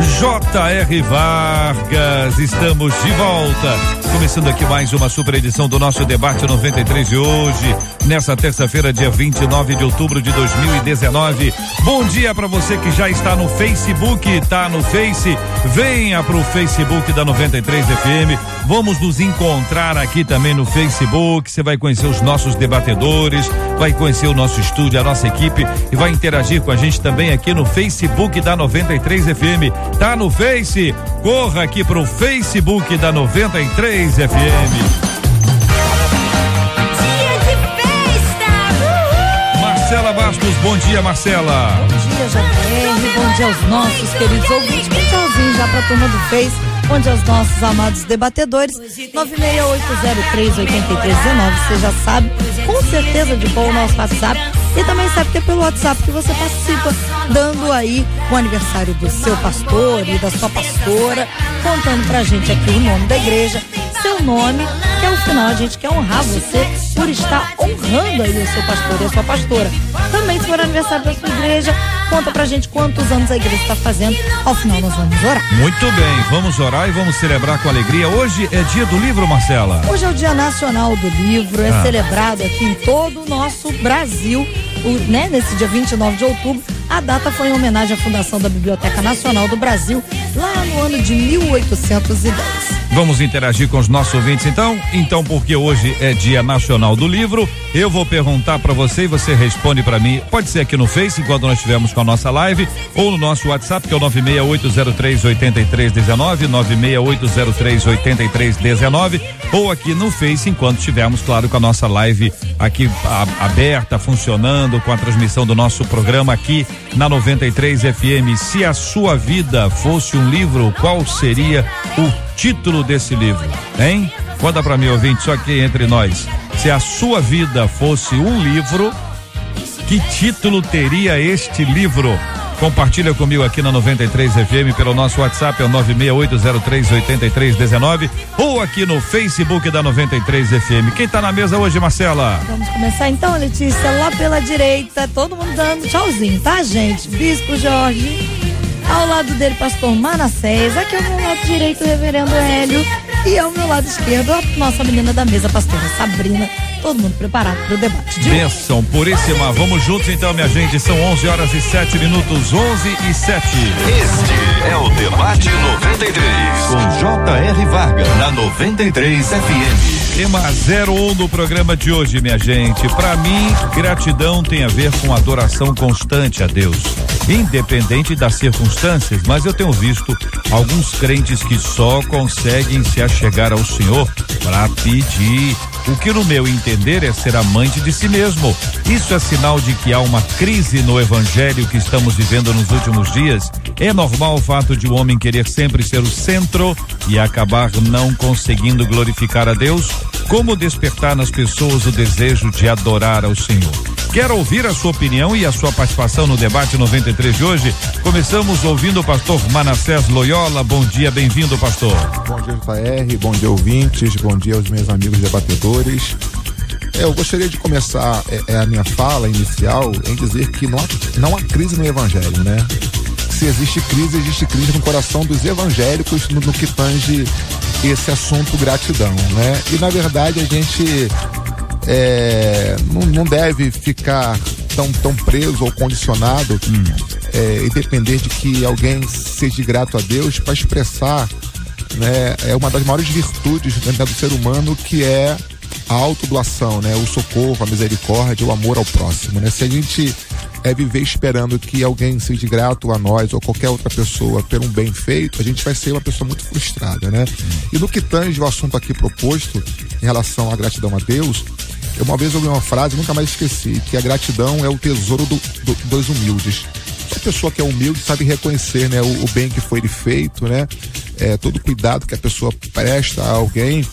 J.R. Vargas. Estamos de volta. Começando aqui mais uma super edição do nosso debate 93 de hoje, nessa terça-feira, dia 29 de outubro de 2019. Bom dia para você que já está no Facebook, tá no Face. Venha pro Facebook da 93 FM. Vamos nos encontrar aqui também no Facebook. Você vai conhecer os nossos debatedores, vai conhecer o nosso estúdio, a nossa equipe e vai interagir com a gente também aqui no Facebook da 93 FM. Tá no Face? Corra aqui pro Facebook da 93 FM. Marcela Bastos, bom dia, Marcela. Bom dia, JR. Bom dia aos nossos queridos ouvintes. Um tchauzinho já pra turma do Face. Bom dia aos nossos amados debatedores. 9680383319. Você já sabe, com certeza, de bom o nosso WhatsApp. E também sabe que é pelo WhatsApp que você participa, dando aí o aniversário do seu pastor e da sua pastora, contando pra gente aqui o nome da igreja, seu nome, que ao final a gente quer honrar você por estar honrando aí o seu pastor e a sua pastora. Também, se for aniversário da sua igreja, conta pra gente quantos anos a igreja está fazendo. Ao final, nós vamos orar. Muito bem, vamos orar e vamos celebrar com alegria. Hoje é dia do livro, Marcela. Hoje é o Dia Nacional do Livro, é ah. celebrado aqui em todo o nosso Brasil, o, né, nesse dia 29 de outubro. A data foi em homenagem à fundação da Biblioteca Nacional do Brasil, lá no ano de 1810. Vamos interagir com os nossos ouvintes então? Então, porque hoje é Dia Nacional do Livro, eu vou perguntar para você e você responde para mim. Pode ser aqui no Face, enquanto nós estivermos com a nossa live, ou no nosso WhatsApp, que é o 968038319, 968038319, ou aqui no Face, enquanto estivermos, claro, com a nossa live aqui a, aberta, funcionando, com a transmissão do nosso programa aqui na 93 FM. Se a sua vida fosse um livro, qual seria o título desse livro, hein? Conta para mim, ouvinte, só que entre nós. Se a sua vida fosse um livro, que título teria este livro? Compartilha comigo aqui na 93 FM pelo nosso WhatsApp, é o 968038319 ou aqui no Facebook da 93 FM. Quem tá na mesa hoje, Marcela? Vamos começar então, Letícia, lá pela direita, todo mundo dando tchauzinho, tá, gente? Bispo Jorge, ao lado dele, pastor Manassés. Aqui ao meu lado direito, o reverendo Hélio. E ao meu lado esquerdo, a nossa menina da mesa, pastora Sabrina. Todo mundo preparado para o debate de Benção puríssima. Vamos juntos então, minha gente. São 11 horas e 7 minutos. 11 e 7. Este é o Debate 93. Com J.R. Vargas, na 93 FM. Tema 01 do programa de hoje, minha gente. Para mim, gratidão tem a ver com adoração constante a Deus independente das circunstâncias, mas eu tenho visto alguns crentes que só conseguem se achegar ao Senhor para pedir. O que, no meu entender, é ser amante de si mesmo. Isso é sinal de que há uma crise no evangelho que estamos vivendo nos últimos dias. É normal o fato de um homem querer sempre ser o centro e acabar não conseguindo glorificar a Deus? Como despertar nas pessoas o desejo de adorar ao Senhor? Quero ouvir a sua opinião e a sua participação no debate 93 de hoje. Começamos ouvindo o pastor Manassés Loyola. Bom dia, bem-vindo, pastor. Bom dia, JR, bom dia, ouvintes, bom dia aos meus amigos debatedores. É, eu gostaria de começar é, é, a minha fala inicial em dizer que não há, não há crise no evangelho, né? Se existe crise, existe crise no coração dos evangélicos no, no que tange esse assunto gratidão, né? E na verdade a gente é, não, não, deve ficar tão, tão preso ou condicionado hum. é, e depender de que alguém seja grato a Deus para expressar né, é uma das maiores virtudes né, do ser humano que é a autodoação, né, o socorro, a misericórdia, o amor ao próximo. Né? Se a gente é viver esperando que alguém seja grato a nós ou qualquer outra pessoa por um bem feito, a gente vai ser uma pessoa muito frustrada, né? E no que tange o assunto aqui proposto, em relação à gratidão a Deus, eu uma vez ouvi uma frase, nunca mais esqueci, que a gratidão é o tesouro do, do, dos humildes. Só a pessoa que é humilde sabe reconhecer né, o, o bem que foi feito, né? é, todo cuidado que a pessoa presta a alguém,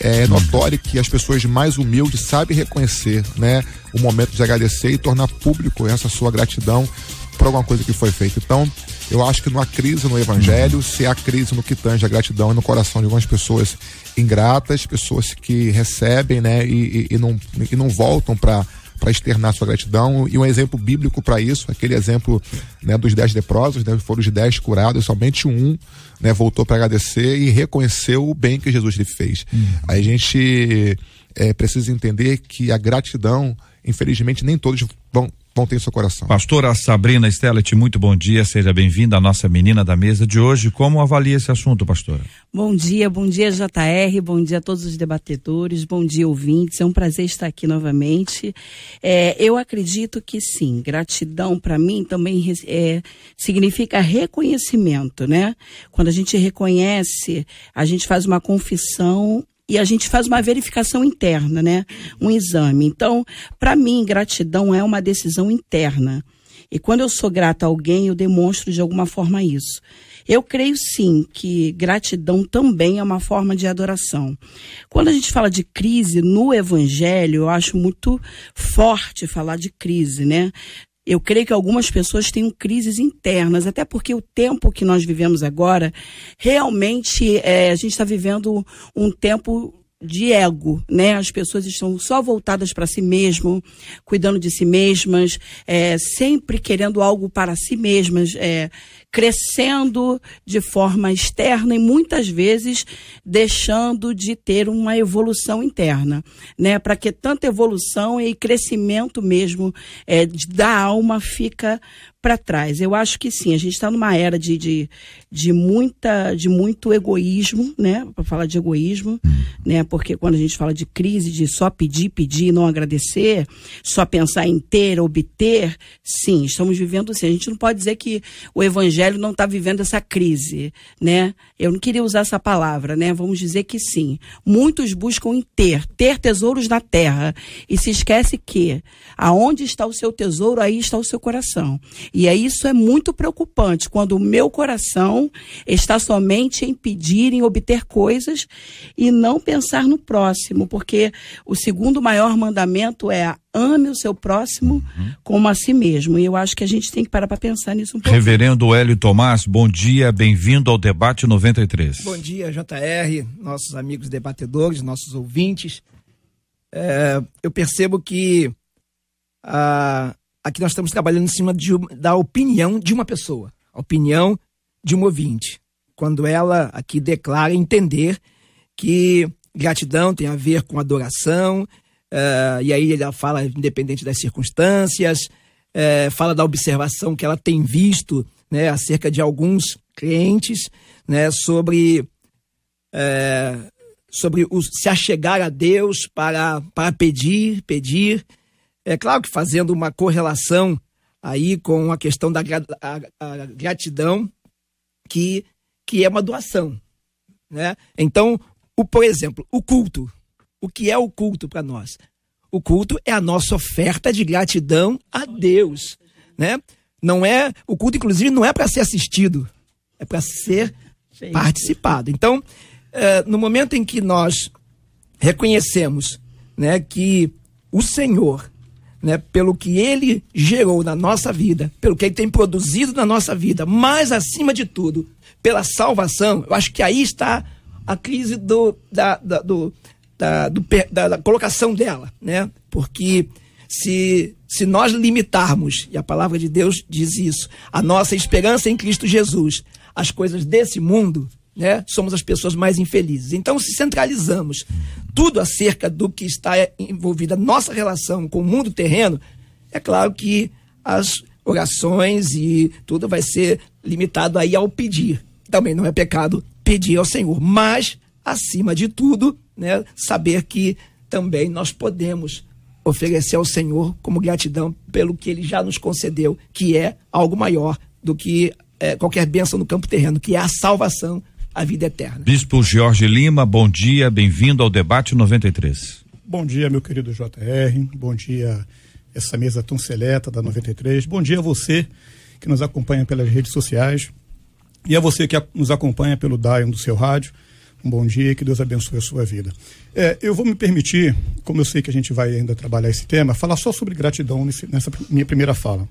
é notório que as pessoas mais humildes sabem reconhecer, né, o momento de agradecer e tornar público essa sua gratidão por alguma coisa que foi feita. Então, eu acho que não há crise no evangelho, se há crise no que tange a gratidão e no coração de algumas pessoas ingratas, pessoas que recebem, né, e, e, e não, e não voltam para para externar sua gratidão e um exemplo bíblico para isso, aquele exemplo né, dos dez leprosos, né, foram os dez curados, somente um né, voltou para agradecer e reconheceu o bem que Jesus lhe fez. Uhum. Aí a gente é, precisa entender que a gratidão, infelizmente, nem todos vão ter em seu coração. Pastora Sabrina Stellet, muito bom dia, seja bem-vinda à nossa menina da mesa de hoje. Como avalia esse assunto, pastora? Bom dia, bom dia JR, bom dia a todos os debatedores, bom dia ouvintes, é um prazer estar aqui novamente. É, eu acredito que sim, gratidão para mim também é, significa reconhecimento, né? Quando a gente reconhece, a gente faz uma confissão e a gente faz uma verificação interna, né? Um exame. Então, para mim, gratidão é uma decisão interna. E quando eu sou grata a alguém, eu demonstro de alguma forma isso. Eu creio sim que gratidão também é uma forma de adoração. Quando a gente fala de crise no evangelho, eu acho muito forte falar de crise, né? Eu creio que algumas pessoas têm crises internas, até porque o tempo que nós vivemos agora, realmente é, a gente está vivendo um tempo de ego, né? As pessoas estão só voltadas para si mesmo, cuidando de si mesmas, é, sempre querendo algo para si mesmas, é, crescendo de forma externa e muitas vezes deixando de ter uma evolução interna, né? Para que tanta evolução e crescimento mesmo é, da alma fica para trás. Eu acho que sim, a gente está numa era de, de, de, muita, de muito egoísmo, né? Para falar de egoísmo, né? Porque quando a gente fala de crise, de só pedir, pedir, não agradecer, só pensar em ter, obter, sim, estamos vivendo assim. A gente não pode dizer que o evangelho não está vivendo essa crise, né? Eu não queria usar essa palavra, né? Vamos dizer que sim. Muitos buscam em ter, ter tesouros na terra e se esquece que aonde está o seu tesouro, aí está o seu coração. E aí isso é muito preocupante quando o meu coração está somente em pedir, em obter coisas e não pensar no próximo, porque o segundo maior mandamento é ame o seu próximo uhum. como a si mesmo. E eu acho que a gente tem que parar para pensar nisso um pouco. Reverendo Hélio Tomás, bom dia, bem-vindo ao debate 93. Bom dia, JR, nossos amigos debatedores, nossos ouvintes. É, eu percebo que a, aqui nós estamos trabalhando em cima de, da opinião de uma pessoa, a opinião de um ouvinte. Quando ela aqui declara entender que gratidão tem a ver com adoração, uh, e aí ela fala independente das circunstâncias, uh, fala da observação que ela tem visto né, acerca de alguns clientes né, sobre, uh, sobre o, se achegar a Deus para, para pedir, pedir, é claro que fazendo uma correlação aí com a questão da a, a gratidão, que, que é uma doação. Né? Então, o, por exemplo, o culto. O que é o culto para nós? O culto é a nossa oferta de gratidão a Deus. Né? Não é O culto, inclusive, não é para ser assistido, é para ser participado. Então, é, no momento em que nós reconhecemos né, que o Senhor né, pelo que ele gerou na nossa vida, pelo que ele tem produzido na nossa vida, mas acima de tudo, pela salvação, eu acho que aí está a crise do, da, da, do, da, do, da, da colocação dela, né? Porque se, se nós limitarmos, e a palavra de Deus diz isso, a nossa esperança em Cristo Jesus, as coisas desse mundo, né, somos as pessoas mais infelizes. Então, se centralizamos tudo acerca do que está envolvido a nossa relação com o mundo terreno, é claro que as orações e tudo vai ser limitado aí ao pedir. Também não é pecado pedir ao Senhor, mas acima de tudo, né, saber que também nós podemos oferecer ao Senhor como gratidão pelo que ele já nos concedeu, que é algo maior do que é, qualquer bênção no campo terreno, que é a salvação a vida eterna. Bispo Jorge Lima, bom dia, bem-vindo ao debate 93. Bom dia, meu querido JR, bom dia essa mesa tão seleta da 93. Bom dia a você que nos acompanha pelas redes sociais. E a você que nos acompanha pelo Dion do seu rádio, um bom dia e que Deus abençoe a sua vida. É, eu vou me permitir, como eu sei que a gente vai ainda trabalhar esse tema, falar só sobre gratidão nesse, nessa minha primeira fala.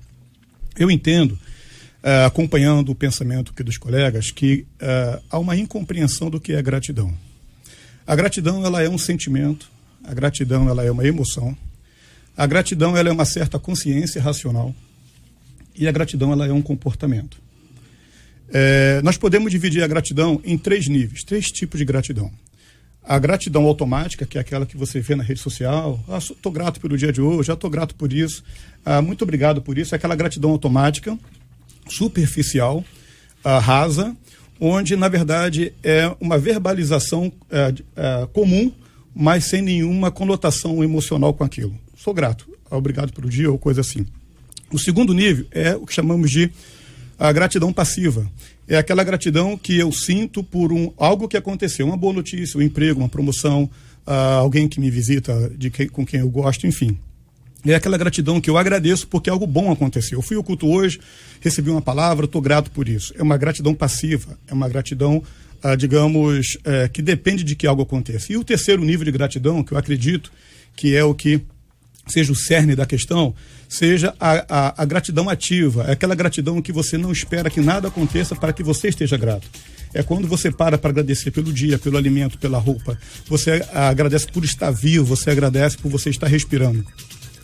Eu entendo, é, acompanhando o pensamento aqui dos colegas, que é, há uma incompreensão do que é gratidão. A gratidão ela é um sentimento, a gratidão ela é uma emoção, a gratidão ela é uma certa consciência racional e a gratidão ela é um comportamento. É, nós podemos dividir a gratidão em três níveis, três tipos de gratidão. A gratidão automática, que é aquela que você vê na rede social. Ah, estou grato pelo dia de hoje, já estou grato por isso. Ah, muito obrigado por isso. É aquela gratidão automática, superficial, ah, rasa, onde, na verdade, é uma verbalização é, é, comum, mas sem nenhuma conotação emocional com aquilo. Sou grato, obrigado pelo dia ou coisa assim. O segundo nível é o que chamamos de a gratidão passiva. É aquela gratidão que eu sinto por um, algo que aconteceu, uma boa notícia, um emprego, uma promoção, uh, alguém que me visita, de quem, com quem eu gosto, enfim. É aquela gratidão que eu agradeço porque algo bom aconteceu. Eu fui ao culto hoje, recebi uma palavra, estou grato por isso. É uma gratidão passiva, é uma gratidão, uh, digamos, uh, que depende de que algo aconteça. E o terceiro nível de gratidão, que eu acredito que é o que seja o cerne da questão, seja a, a, a, gratidão ativa, é aquela gratidão que você não espera que nada aconteça para que você esteja grato. É quando você para para agradecer pelo dia, pelo alimento, pela roupa. Você agradece por estar vivo, você agradece por você estar respirando.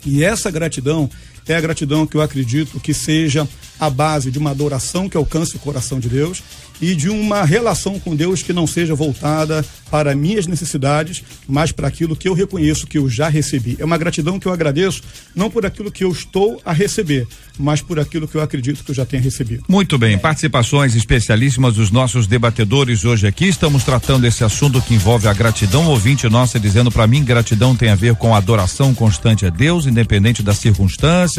E essa gratidão é a gratidão que eu acredito que seja a base de uma adoração que alcance o coração de Deus e de uma relação com Deus que não seja voltada para minhas necessidades, mas para aquilo que eu reconheço que eu já recebi. É uma gratidão que eu agradeço, não por aquilo que eu estou a receber, mas por aquilo que eu acredito que eu já tenho recebido. Muito bem, participações especialíssimas dos nossos debatedores hoje aqui. Estamos tratando esse assunto que envolve a gratidão. Ouvinte nossa dizendo para mim, gratidão tem a ver com adoração constante a Deus, independente das circunstâncias.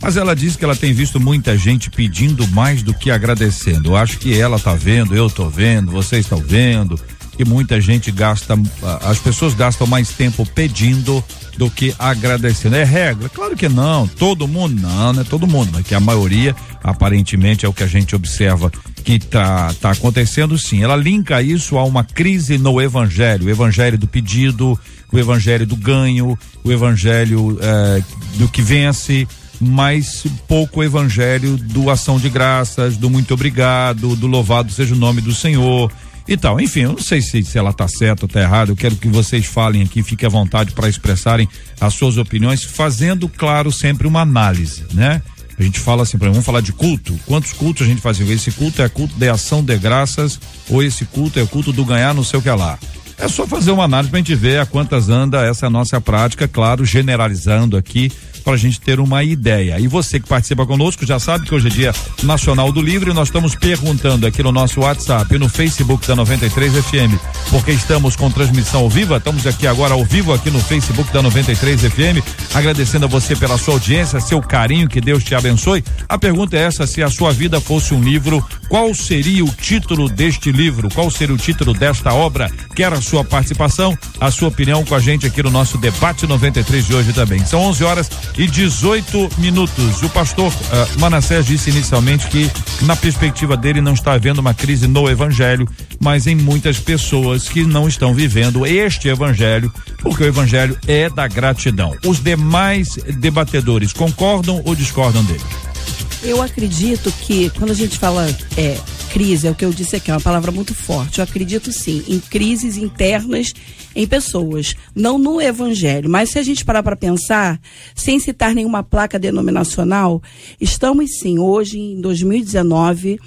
Mas ela diz que ela tem visto muita gente pedindo mais do que agradecendo. Eu acho que ela está vendo, eu estou vendo, vocês estão vendo que muita gente gasta, as pessoas gastam mais tempo pedindo do que agradecendo. É regra? Claro que não. Todo mundo não, não é todo mundo, mas que a maioria, aparentemente, é o que a gente observa que tá, tá acontecendo sim. Ela linka isso a uma crise no evangelho, o evangelho do pedido, o evangelho do ganho, o evangelho eh, do que vence, mas pouco evangelho do ação de graças, do muito obrigado, do louvado seja o nome do Senhor e tal. Enfim, eu não sei se, se ela está certa ou está errada. Eu quero que vocês falem aqui, fiquem à vontade para expressarem as suas opiniões, fazendo, claro, sempre uma análise, né? A gente fala assim, vamos falar de culto. Quantos cultos a gente faz? Esse culto é culto de ação de graças ou esse culto é culto do ganhar não sei o que lá. É só fazer uma análise para a gente ver a quantas anda essa nossa prática, claro, generalizando aqui para a gente ter uma ideia. E você que participa conosco já sabe que hoje é dia nacional do livro e nós estamos perguntando aqui no nosso WhatsApp e no Facebook da 93 FM, porque estamos com transmissão ao vivo, estamos aqui agora ao vivo aqui no Facebook da 93 FM, agradecendo a você pela sua audiência, seu carinho, que Deus te abençoe. A pergunta é essa: se a sua vida fosse um livro, qual seria o título deste livro? Qual seria o título desta obra? Quer a sua participação, a sua opinião com a gente aqui no nosso debate 93 de hoje também. São 11 horas e 18 minutos. O pastor uh, Manassés disse inicialmente que, na perspectiva dele, não está havendo uma crise no evangelho, mas em muitas pessoas que não estão vivendo este evangelho, porque o evangelho é da gratidão. Os demais debatedores concordam ou discordam dele? Eu acredito que quando a gente fala é, crise, é o que eu disse aqui, é uma palavra muito forte. Eu acredito sim em crises internas em pessoas, não no evangelho. Mas se a gente parar para pensar, sem citar nenhuma placa denominacional, estamos sim, hoje em 2019,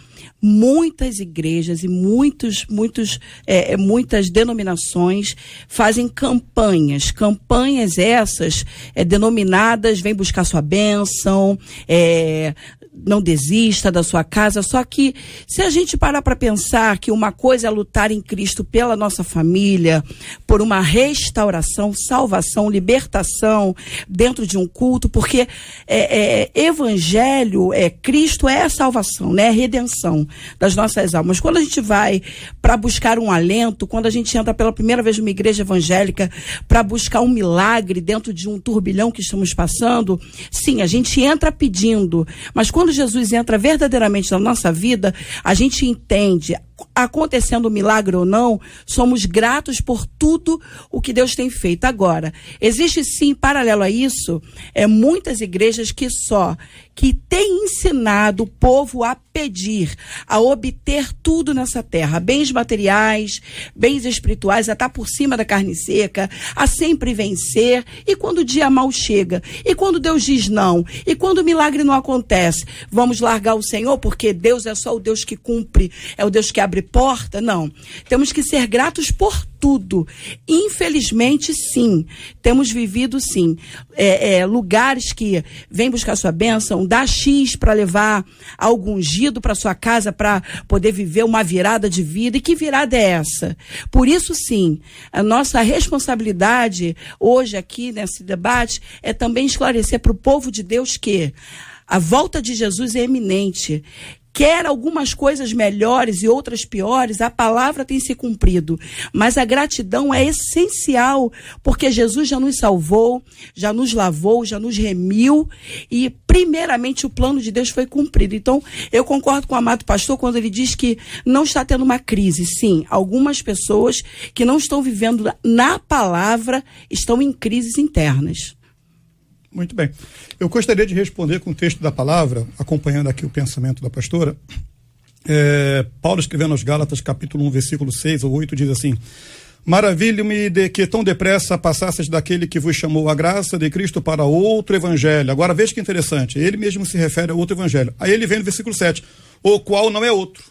muitas igrejas e muitos, muitos, é, é, muitas denominações fazem campanhas, campanhas essas é, denominadas vem buscar sua bênção, é, não desista da sua casa. Só que se a gente parar para pensar que uma coisa é lutar em Cristo pela nossa família, por uma restauração, salvação, libertação dentro de um culto, porque é, é, evangelho, é Cristo é a salvação, né? É redenção das nossas almas. Quando a gente vai para buscar um alento, quando a gente entra pela primeira vez numa igreja evangélica para buscar um milagre dentro de um turbilhão que estamos passando, sim, a gente entra pedindo, mas quando quando Jesus entra verdadeiramente na nossa vida, a gente entende acontecendo um milagre ou não, somos gratos por tudo o que Deus tem feito. Agora, existe sim, paralelo a isso, é, muitas igrejas que só que têm ensinado o povo a pedir, a obter tudo nessa terra, bens materiais, bens espirituais, a estar por cima da carne seca, a sempre vencer. E quando o dia mal chega, e quando Deus diz não, e quando o milagre não acontece, vamos largar o Senhor porque Deus é só o Deus que cumpre, é o Deus que abre porta? Não. Temos que ser gratos por tudo. Infelizmente, sim. Temos vivido, sim, é, é, lugares que vem buscar sua bênção, dá X para levar algo ungido para sua casa para poder viver uma virada de vida. E que virada é essa? Por isso, sim, a nossa responsabilidade hoje aqui nesse debate é também esclarecer para o povo de Deus que a volta de Jesus é eminente quer algumas coisas melhores e outras piores, a palavra tem se cumprido. Mas a gratidão é essencial, porque Jesus já nos salvou, já nos lavou, já nos remiu e, primeiramente, o plano de Deus foi cumprido. Então, eu concordo com o amado pastor quando ele diz que não está tendo uma crise. Sim, algumas pessoas que não estão vivendo na palavra estão em crises internas. Muito bem. Eu gostaria de responder com o texto da palavra, acompanhando aqui o pensamento da pastora. É, Paulo escrevendo aos Gálatas, capítulo 1, versículo 6 ou 8, diz assim: Maravilho-me de que tão depressa passasses daquele que vos chamou a graça de Cristo para outro evangelho. Agora veja que interessante, ele mesmo se refere a outro evangelho. Aí ele vem no versículo 7, o qual não é outro.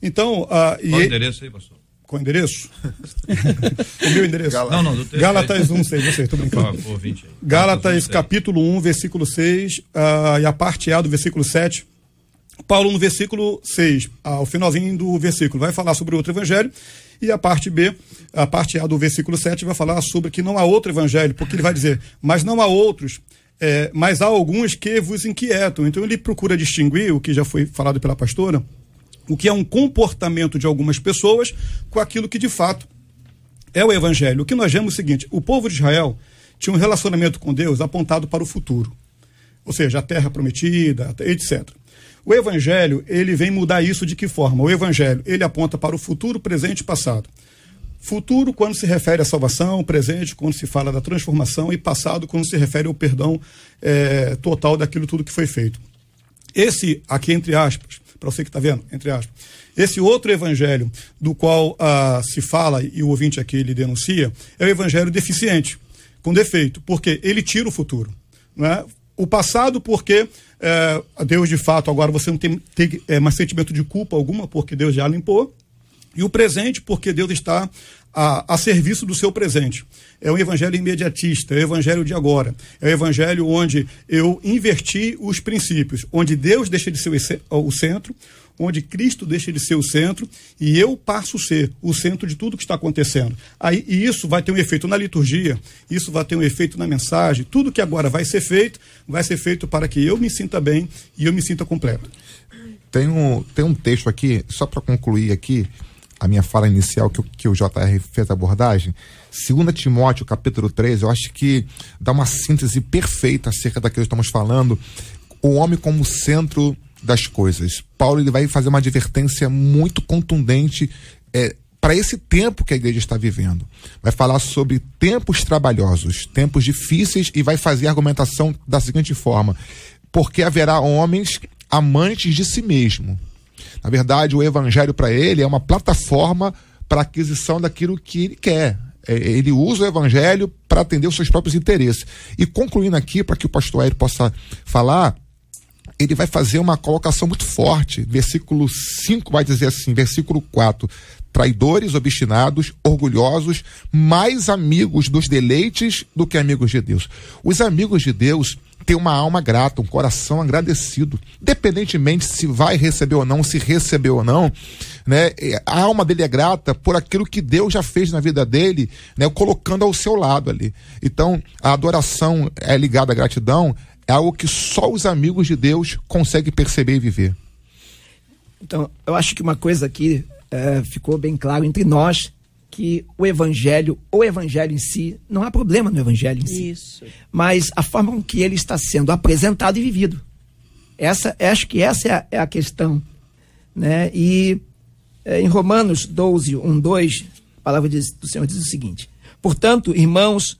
Então, uh, Qual o endereço aí, pastor? Com o endereço? o meu endereço. Não, não, do texto Gálatas 1, 6, você, tô brincando. Ah, 20 aí. Gálatas capítulo 1, versículo 6, uh, e a parte A do versículo 7. Paulo no versículo 6, ao finalzinho do versículo, vai falar sobre outro evangelho, e a parte B, a parte A do versículo 7, vai falar sobre que não há outro evangelho, porque ele vai dizer, mas não há outros, é, mas há alguns que vos inquietam. Então ele procura distinguir o que já foi falado pela pastora, o que é um comportamento de algumas pessoas com aquilo que de fato é o evangelho. O que nós vemos é o seguinte: o povo de Israel tinha um relacionamento com Deus apontado para o futuro, ou seja, a terra prometida, etc. O evangelho, ele vem mudar isso de que forma? O evangelho, ele aponta para o futuro, presente e passado. Futuro quando se refere à salvação, presente quando se fala da transformação e passado quando se refere ao perdão é, total daquilo tudo que foi feito. Esse aqui, entre aspas, para você que está vendo, entre aspas. Esse outro evangelho do qual ah, se fala e o ouvinte aqui ele denuncia é o evangelho deficiente, com defeito, porque ele tira o futuro. Né? O passado, porque é, Deus de fato agora você não tem, tem é, mais sentimento de culpa alguma, porque Deus já limpou. E o presente, porque Deus está a, a, serviço do seu presente. É um evangelho imediatista, é o evangelho de agora. É o evangelho onde eu inverti os princípios, onde Deus deixa de ser o centro, onde Cristo deixa de ser o centro e eu passo a ser o centro de tudo que está acontecendo. Aí, e isso vai ter um efeito na liturgia, isso vai ter um efeito na mensagem. Tudo que agora vai ser feito, vai ser feito para que eu me sinta bem e eu me sinta completo. Tem um, tem um texto aqui, só para concluir aqui, a minha fala inicial que, que o JR fez a abordagem, 2 Timóteo, capítulo 3, eu acho que dá uma síntese perfeita acerca daquilo que estamos falando. O homem como centro das coisas. Paulo ele vai fazer uma advertência muito contundente é, para esse tempo que a igreja está vivendo. Vai falar sobre tempos trabalhosos, tempos difíceis e vai fazer a argumentação da seguinte forma: porque haverá homens amantes de si mesmo na verdade, o evangelho para ele é uma plataforma para aquisição daquilo que ele quer. É, ele usa o evangelho para atender os seus próprios interesses. E concluindo aqui, para que o pastor Aéreo possa falar, ele vai fazer uma colocação muito forte. Versículo 5 vai dizer assim, versículo 4 traidores, obstinados, orgulhosos, mais amigos dos deleites do que amigos de Deus. Os amigos de Deus têm uma alma grata, um coração agradecido, independentemente se vai receber ou não, se recebeu ou não, né? A alma dele é grata por aquilo que Deus já fez na vida dele, né? Colocando ao seu lado ali. Então, a adoração é ligada à gratidão, é algo que só os amigos de Deus conseguem perceber e viver. Então, eu acho que uma coisa aqui é, ficou bem claro entre nós que o evangelho, o evangelho em si, não há problema no evangelho em si. Isso. Mas a forma com que ele está sendo apresentado e vivido. Essa, acho que essa é a, é a questão. Né? E é, em Romanos 12, 1, 2, a palavra diz, do Senhor diz o seguinte: Portanto, irmãos,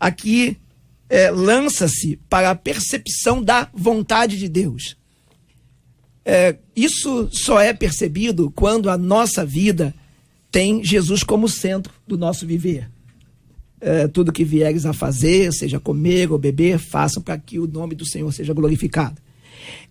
Aqui é, lança-se para a percepção da vontade de Deus. É, isso só é percebido quando a nossa vida tem Jesus como centro do nosso viver. É, tudo que vieres a fazer, seja comer ou beber, façam para que o nome do Senhor seja glorificado.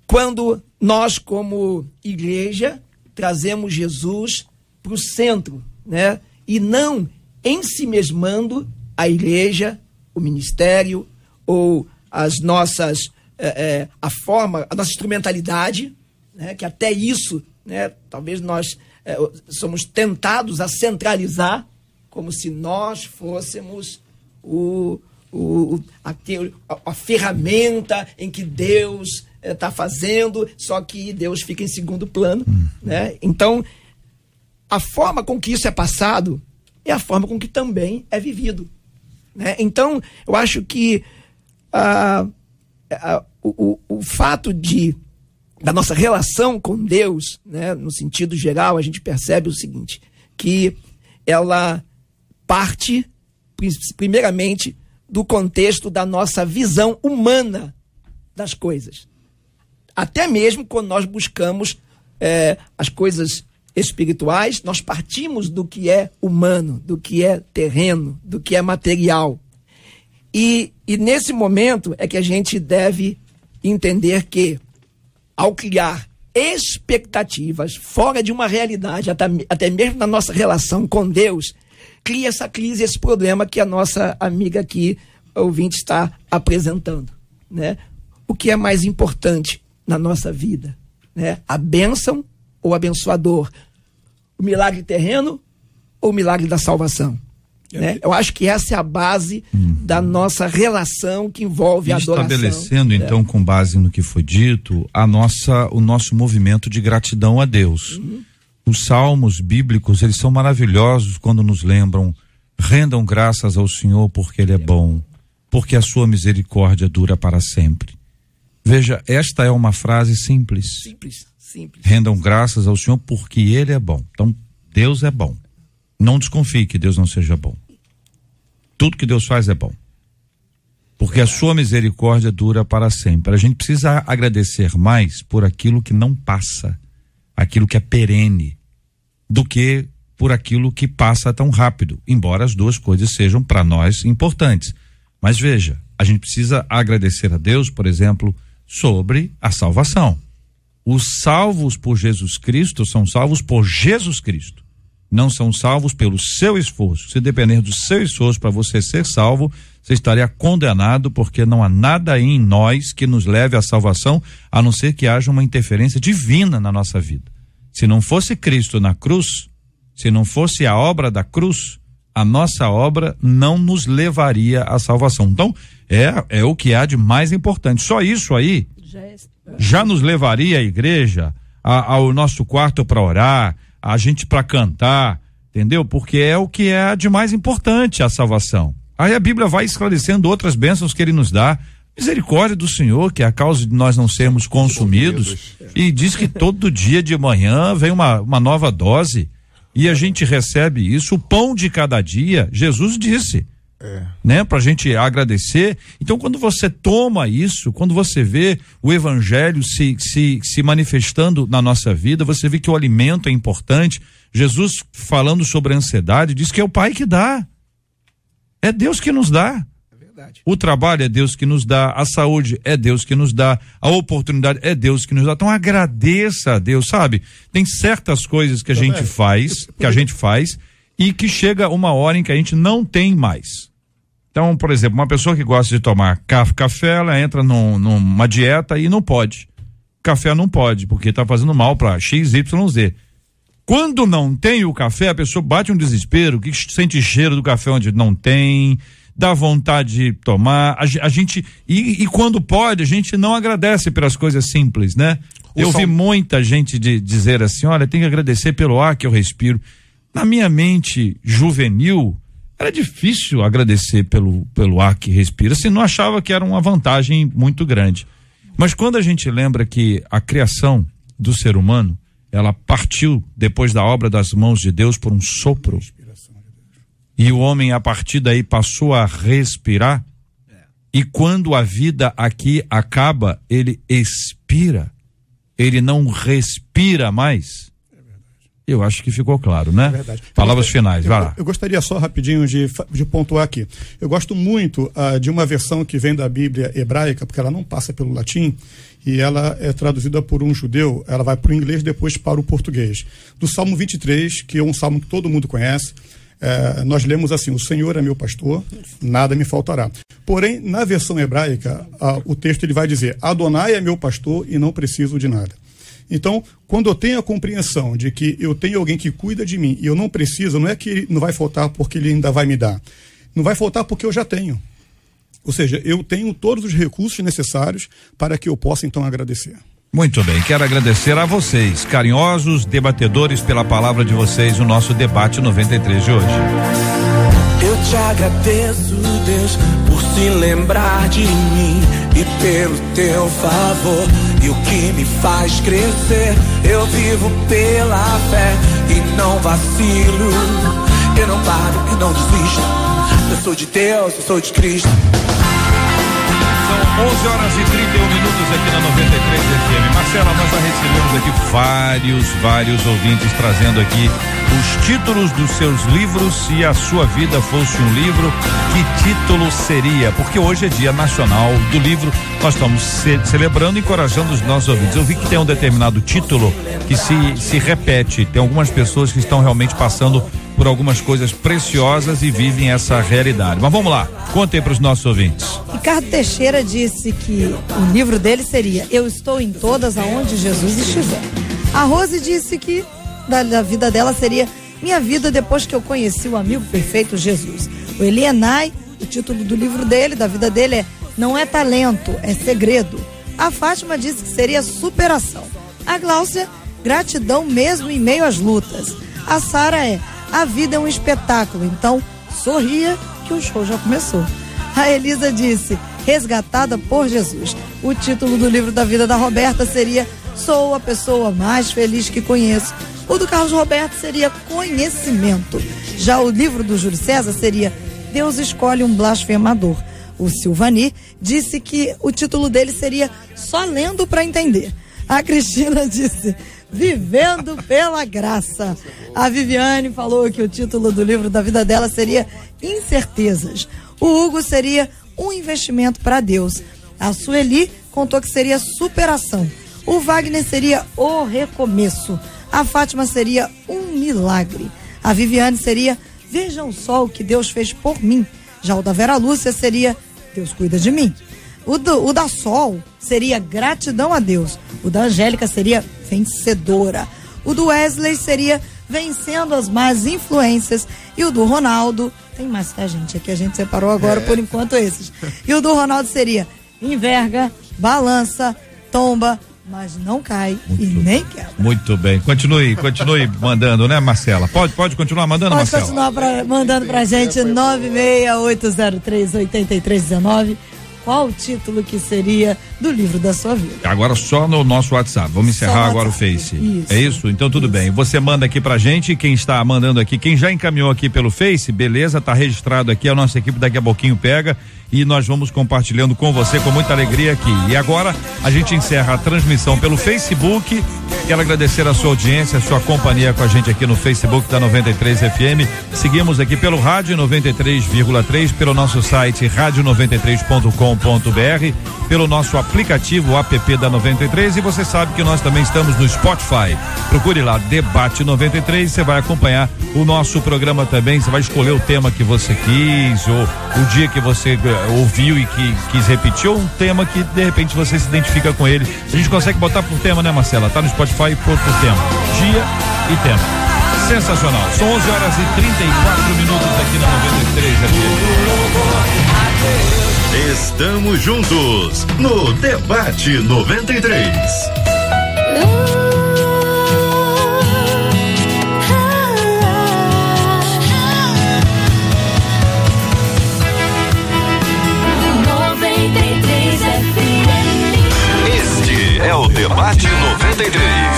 Quando nós, como igreja, trazemos Jesus para o centro, né? E não em si mesmando a igreja, o ministério ou as nossas é, é, a forma, a nossa instrumentalidade, né? Que até isso, né? Talvez nós é, somos tentados a centralizar como se nós fôssemos o, o, a, a, a ferramenta em que Deus está fazendo, só que Deus fica em segundo plano. Uhum. Né? Então, a forma com que isso é passado é a forma com que também é vivido. Né? Então, eu acho que ah, ah, o, o, fato de da nossa relação com Deus, né, no sentido geral, a gente percebe o seguinte, que ela parte primeiramente do contexto da nossa visão humana das coisas até mesmo quando nós buscamos é, as coisas espirituais, nós partimos do que é humano, do que é terreno, do que é material. E, e nesse momento é que a gente deve entender que, ao criar expectativas fora de uma realidade, até, até mesmo na nossa relação com Deus, cria essa crise, esse problema que a nossa amiga aqui, ouvinte, está apresentando. Né? O que é mais importante? na nossa vida. Né? A bênção ou abençoador. O milagre terreno ou o milagre da salvação. Né? Eu acho que essa é a base uhum. da nossa relação que envolve a adoração. Estabelecendo, né? então, com base no que foi dito, a nossa, o nosso movimento de gratidão a Deus. Uhum. Os salmos bíblicos, eles são maravilhosos quando nos lembram, rendam graças ao Senhor porque Ele é bom, porque a sua misericórdia dura para sempre. Veja, esta é uma frase simples. Simples, simples. Rendam graças ao Senhor porque Ele é bom. Então, Deus é bom. Não desconfie que Deus não seja bom. Tudo que Deus faz é bom. Porque a sua misericórdia dura para sempre. A gente precisa agradecer mais por aquilo que não passa, aquilo que é perene, do que por aquilo que passa tão rápido, embora as duas coisas sejam para nós importantes. Mas veja, a gente precisa agradecer a Deus, por exemplo, sobre a salvação. Os salvos por Jesus Cristo são salvos por Jesus Cristo. Não são salvos pelo seu esforço. Se depender do seu esforço para você ser salvo, você estaria condenado, porque não há nada em nós que nos leve à salvação, a não ser que haja uma interferência divina na nossa vida. Se não fosse Cristo na cruz, se não fosse a obra da cruz, a nossa obra não nos levaria à salvação. Então, é, é o que há de mais importante. Só isso aí já nos levaria à igreja, a, ao nosso quarto para orar, a gente para cantar, entendeu? Porque é o que é de mais importante a salvação. Aí a Bíblia vai esclarecendo outras bênçãos que ele nos dá. Misericórdia do Senhor, que é a causa de nós não sermos consumidos. E diz que todo dia de manhã vem uma, uma nova dose. E a gente recebe isso, o pão de cada dia. Jesus disse: é. Né, pra gente agradecer. Então, quando você toma isso, quando você vê o evangelho se, se, se manifestando na nossa vida, você vê que o alimento é importante. Jesus, falando sobre a ansiedade, diz que é o Pai que dá. É Deus que nos dá. É o trabalho é Deus que nos dá, a saúde é Deus que nos dá, a oportunidade é Deus que nos dá. Então agradeça a Deus, sabe? Tem certas coisas que a gente faz, que a gente faz, e que chega uma hora em que a gente não tem mais Então, por exemplo, uma pessoa que gosta de tomar café, ela entra num, numa dieta e não pode. Café não pode, porque está fazendo mal para XYZ. Quando não tem o café, a pessoa bate um desespero, que sente cheiro do café onde não tem, dá vontade de tomar. A, a gente e, e, quando pode, a gente não agradece pelas coisas simples, né? O eu vi muita gente de, dizer assim, olha, tem que agradecer pelo ar que eu respiro. Na minha mente juvenil, era difícil agradecer pelo, pelo ar que respira, se não achava que era uma vantagem muito grande. Mas quando a gente lembra que a criação do ser humano ela partiu depois da obra das mãos de Deus por um sopro. E o homem, a partir daí, passou a respirar. E quando a vida aqui acaba, ele expira. Ele não respira mais. Eu acho que ficou claro, né? É verdade. Palavras eu, finais, vai lá. Eu, gostaria só rapidinho de, de pontuar aqui. Eu gosto muito uh, de uma versão que vem da Bíblia hebraica, porque ela não passa pelo latim, e ela é traduzida por um judeu, ela vai para o inglês depois para o português. Do Salmo 23, que é um salmo que todo mundo conhece, é, nós lemos assim: O Senhor é meu pastor, nada me faltará. Porém, na versão hebraica, a, o texto ele vai dizer: Adonai é meu pastor e não preciso de nada. Então, quando eu tenho a compreensão de que eu tenho alguém que cuida de mim e eu não preciso, não é que ele não vai faltar porque ele ainda vai me dar. Não vai faltar porque eu já tenho. Ou seja, eu tenho todos os recursos necessários para que eu possa então agradecer. Muito bem, quero agradecer a vocês, carinhosos debatedores, pela palavra de vocês no nosso debate 93 de hoje. Eu te agradeço, Deus, por se lembrar de mim e pelo teu favor. E o que me faz crescer, eu vivo pela fé e não vacilo. Eu não paro e não desisto. Eu sou de Deus, eu sou de Cristo. 11 horas e 31 minutos aqui na 93 FM. Recebemos aqui vários, vários ouvintes trazendo aqui os títulos dos seus livros. Se a sua vida fosse um livro, que título seria? Porque hoje é Dia Nacional do Livro. Nós estamos ce celebrando e encorajando os nossos ouvintes. Eu vi que tem um determinado título que se, se repete. Tem algumas pessoas que estão realmente passando por algumas coisas preciosas e vivem essa realidade. Mas vamos lá, contem para os nossos ouvintes. Ricardo Teixeira disse que o livro dele seria Eu Estou em Todas Aonde Jesus Estiver. A Rose disse que da, da vida dela seria Minha Vida Depois que eu conheci o amigo perfeito Jesus. O Elienay, o título do livro dele, da vida dele é Não é talento, é segredo. A Fátima disse que seria superação. A Gláucia, gratidão mesmo em meio às lutas. A Sara é a vida é um espetáculo, então sorria que o show já começou. A Elisa disse: Resgatada por Jesus. O título do livro da vida da Roberta seria Sou a pessoa mais feliz que conheço. O do Carlos Roberto seria Conhecimento. Já o livro do Júlio César seria Deus escolhe um blasfemador. O Silvani disse que o título dele seria Só lendo para entender. A Cristina disse Vivendo pela Graça. A Viviane falou que o título do livro da vida dela seria Incertezas. O Hugo seria Um Investimento para Deus. A Sueli contou que seria Superação. O Wagner seria O Recomeço. A Fátima seria Um Milagre. A Viviane seria Vejam só o que Deus fez por mim. Já o da Vera Lúcia seria Deus cuida de mim. O, do, o da Sol seria gratidão a Deus. O da Angélica seria vencedora. O do Wesley seria vencendo as más influências. E o do Ronaldo, tem mais, tá, gente? Aqui a gente separou agora, é. por enquanto, esses. E o do Ronaldo seria enverga, balança, tomba, mas não cai Muito e nem quebra. Muito bem. Continue, continue mandando, né, Marcela? Pode, pode continuar mandando, pode Marcela? Pode continuar pra, mandando pra gente 96803 8319 qual o título que seria do livro da sua vida. Agora só no nosso WhatsApp. Vamos encerrar agora o Face. Isso. É isso? Então tudo isso. bem. Você manda aqui pra gente, quem está mandando aqui, quem já encaminhou aqui pelo Face, beleza, tá registrado aqui, a nossa equipe daqui a pouquinho pega e nós vamos compartilhando com você com muita alegria aqui. E agora a gente encerra a transmissão pelo Facebook. Quero agradecer a sua audiência, a sua companhia com a gente aqui no Facebook da 93 FM. Seguimos aqui pelo rádio 93,3, pelo nosso site rádio93.com.br, pelo nosso aplicativo, app da 93 e você sabe que nós também estamos no Spotify. Procure lá Debate 93, você vai acompanhar o nosso programa também, você vai escolher o tema que você quis ou o dia que você eh, ouviu e que quis repetir ou um tema que de repente você se identifica com ele. A gente consegue botar por tema, né, Marcela? Tá no Spotify por, por tema. Dia e tema. Sensacional. São 11 horas e 34 minutos aqui na 93 FM. Estamos juntos no Debate 93. É o Debate 93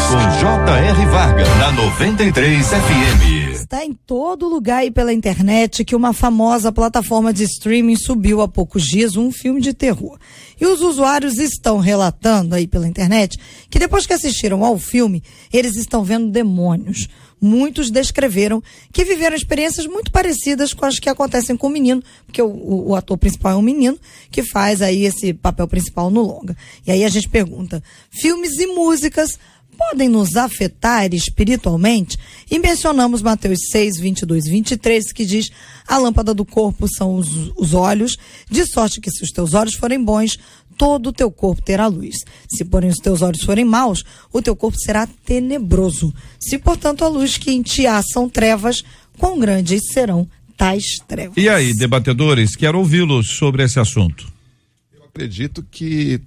com J.R. Varga na 93 FM. Está em todo lugar aí pela internet que uma famosa plataforma de streaming subiu há poucos dias um filme de terror. E os usuários estão relatando aí pela internet que depois que assistiram ao filme, eles estão vendo demônios. Muitos descreveram que viveram experiências muito parecidas com as que acontecem com o menino, porque o, o, o ator principal é um menino que faz aí esse papel principal no longa. E aí a gente pergunta: filmes e músicas podem nos afetar espiritualmente? E mencionamos Mateus 6, 22 e 23, que diz: A lâmpada do corpo são os, os olhos, de sorte que se os teus olhos forem bons, todo o teu corpo terá luz. Se, porém, os teus olhos forem maus, o teu corpo será tenebroso. Se, portanto, a luz que em ti há são trevas, quão grandes serão tais trevas. E aí, debatedores, quero ouvi-los sobre esse assunto. Eu acredito que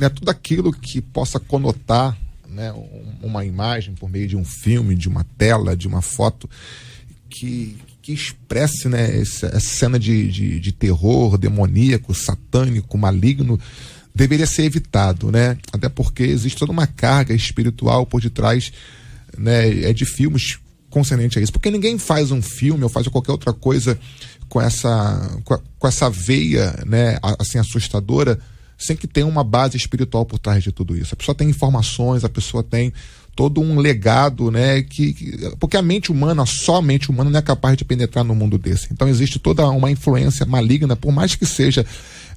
né, tudo aquilo que possa conotar né, um- uma imagem por meio de um filme, de uma tela, de uma foto, que, que expresse né, essa, essa cena de, de, de terror demoníaco, satânico, maligno, deveria ser evitado, né? Até porque existe toda uma carga espiritual por detrás né, é de filmes concernente a isso. Porque ninguém faz um filme ou faz qualquer outra coisa com essa, com, a- com essa veia né, assim, assustadora sem que tenha uma base espiritual por trás de tudo isso. A pessoa tem informações, a pessoa tem todo um legado, né? Que, que- porque a mente humana, só a mente humana não é capaz de penetrar no mundo desse. Então existe toda uma influência maligna, por mais que seja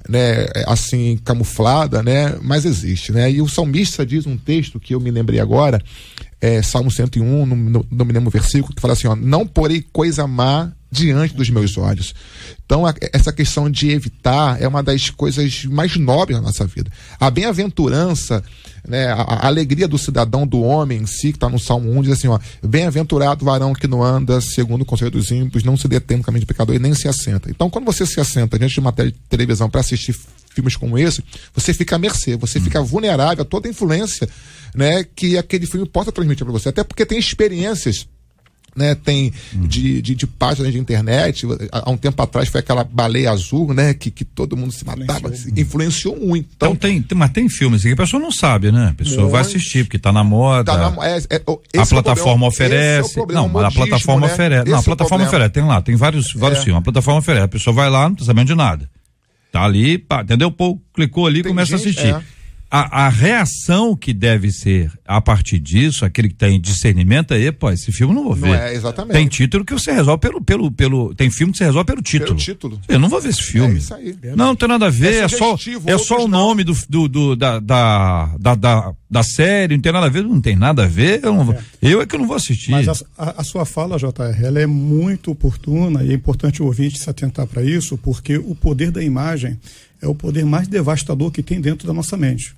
né, assim camuflada, né? Mas existe, né? E o salmista diz um texto que eu me lembrei agora, é, Salmo 101, não, não, não me lembro o versículo, que fala assim: ó, não porei coisa má diante dos meus olhos. Então, a- essa questão de evitar é uma das coisas mais nobres da nossa vida. A bem-aventurança, né, a, a alegria do cidadão, do homem em si, que está no Salmo 1, diz assim: ó, bem-aventurado o varão que não anda segundo o conselho dos ímpios, não se detém no caminho do pecador e nem se assenta. Então, quando você se assenta diante de uma tele- televisão para assistir filmes como esse, você fica à mercê, você fica vulnerável a toda a influência né, que aquele filme possa transmitir para você. Até porque tem experiências né, tem de, de, de páginas de internet. Há um tempo atrás foi aquela baleia azul, né? Que, que todo mundo se matava, influenciou, influenciou muito. Então, então tem, tem, mas tem filmes que a pessoa não sabe, né? A pessoa muito. vai assistir, porque tá na moda. Tá na, é, é, a plataforma problema, oferece. É não, mas a plataforma né? oferece. Não, a plataforma oferece, tem lá, tem vários, vários filmes. A plataforma oferece. A pessoa vai lá, não tá sabendo de nada. Tá ali, pá, entendeu? Pô, clicou ali e começa gente, a assistir. A, a, reação que deve ser a partir disso, aquele que tem discernimento é, pô, esse filme eu não vou ver. Não é, exatamente. Tem título que você resolve pelo, pelo, pelo. Tem filme que você resolve pelo título. Pelo título. Eu não vou ver esse filme. É isso aí. Não, não tem nada a ver, é, é só, é só o nome do, do, do da, da, da, da, da, série, não tem nada a ver, não tem nada a ver. Eu, não, é. eu é que não vou assistir. Mas a, a, a sua fala, JR, ela é muito oportuna e é importante o ouvinte se atentar para isso, porque o poder da imagem é o poder mais devastador que tem dentro da nossa mente.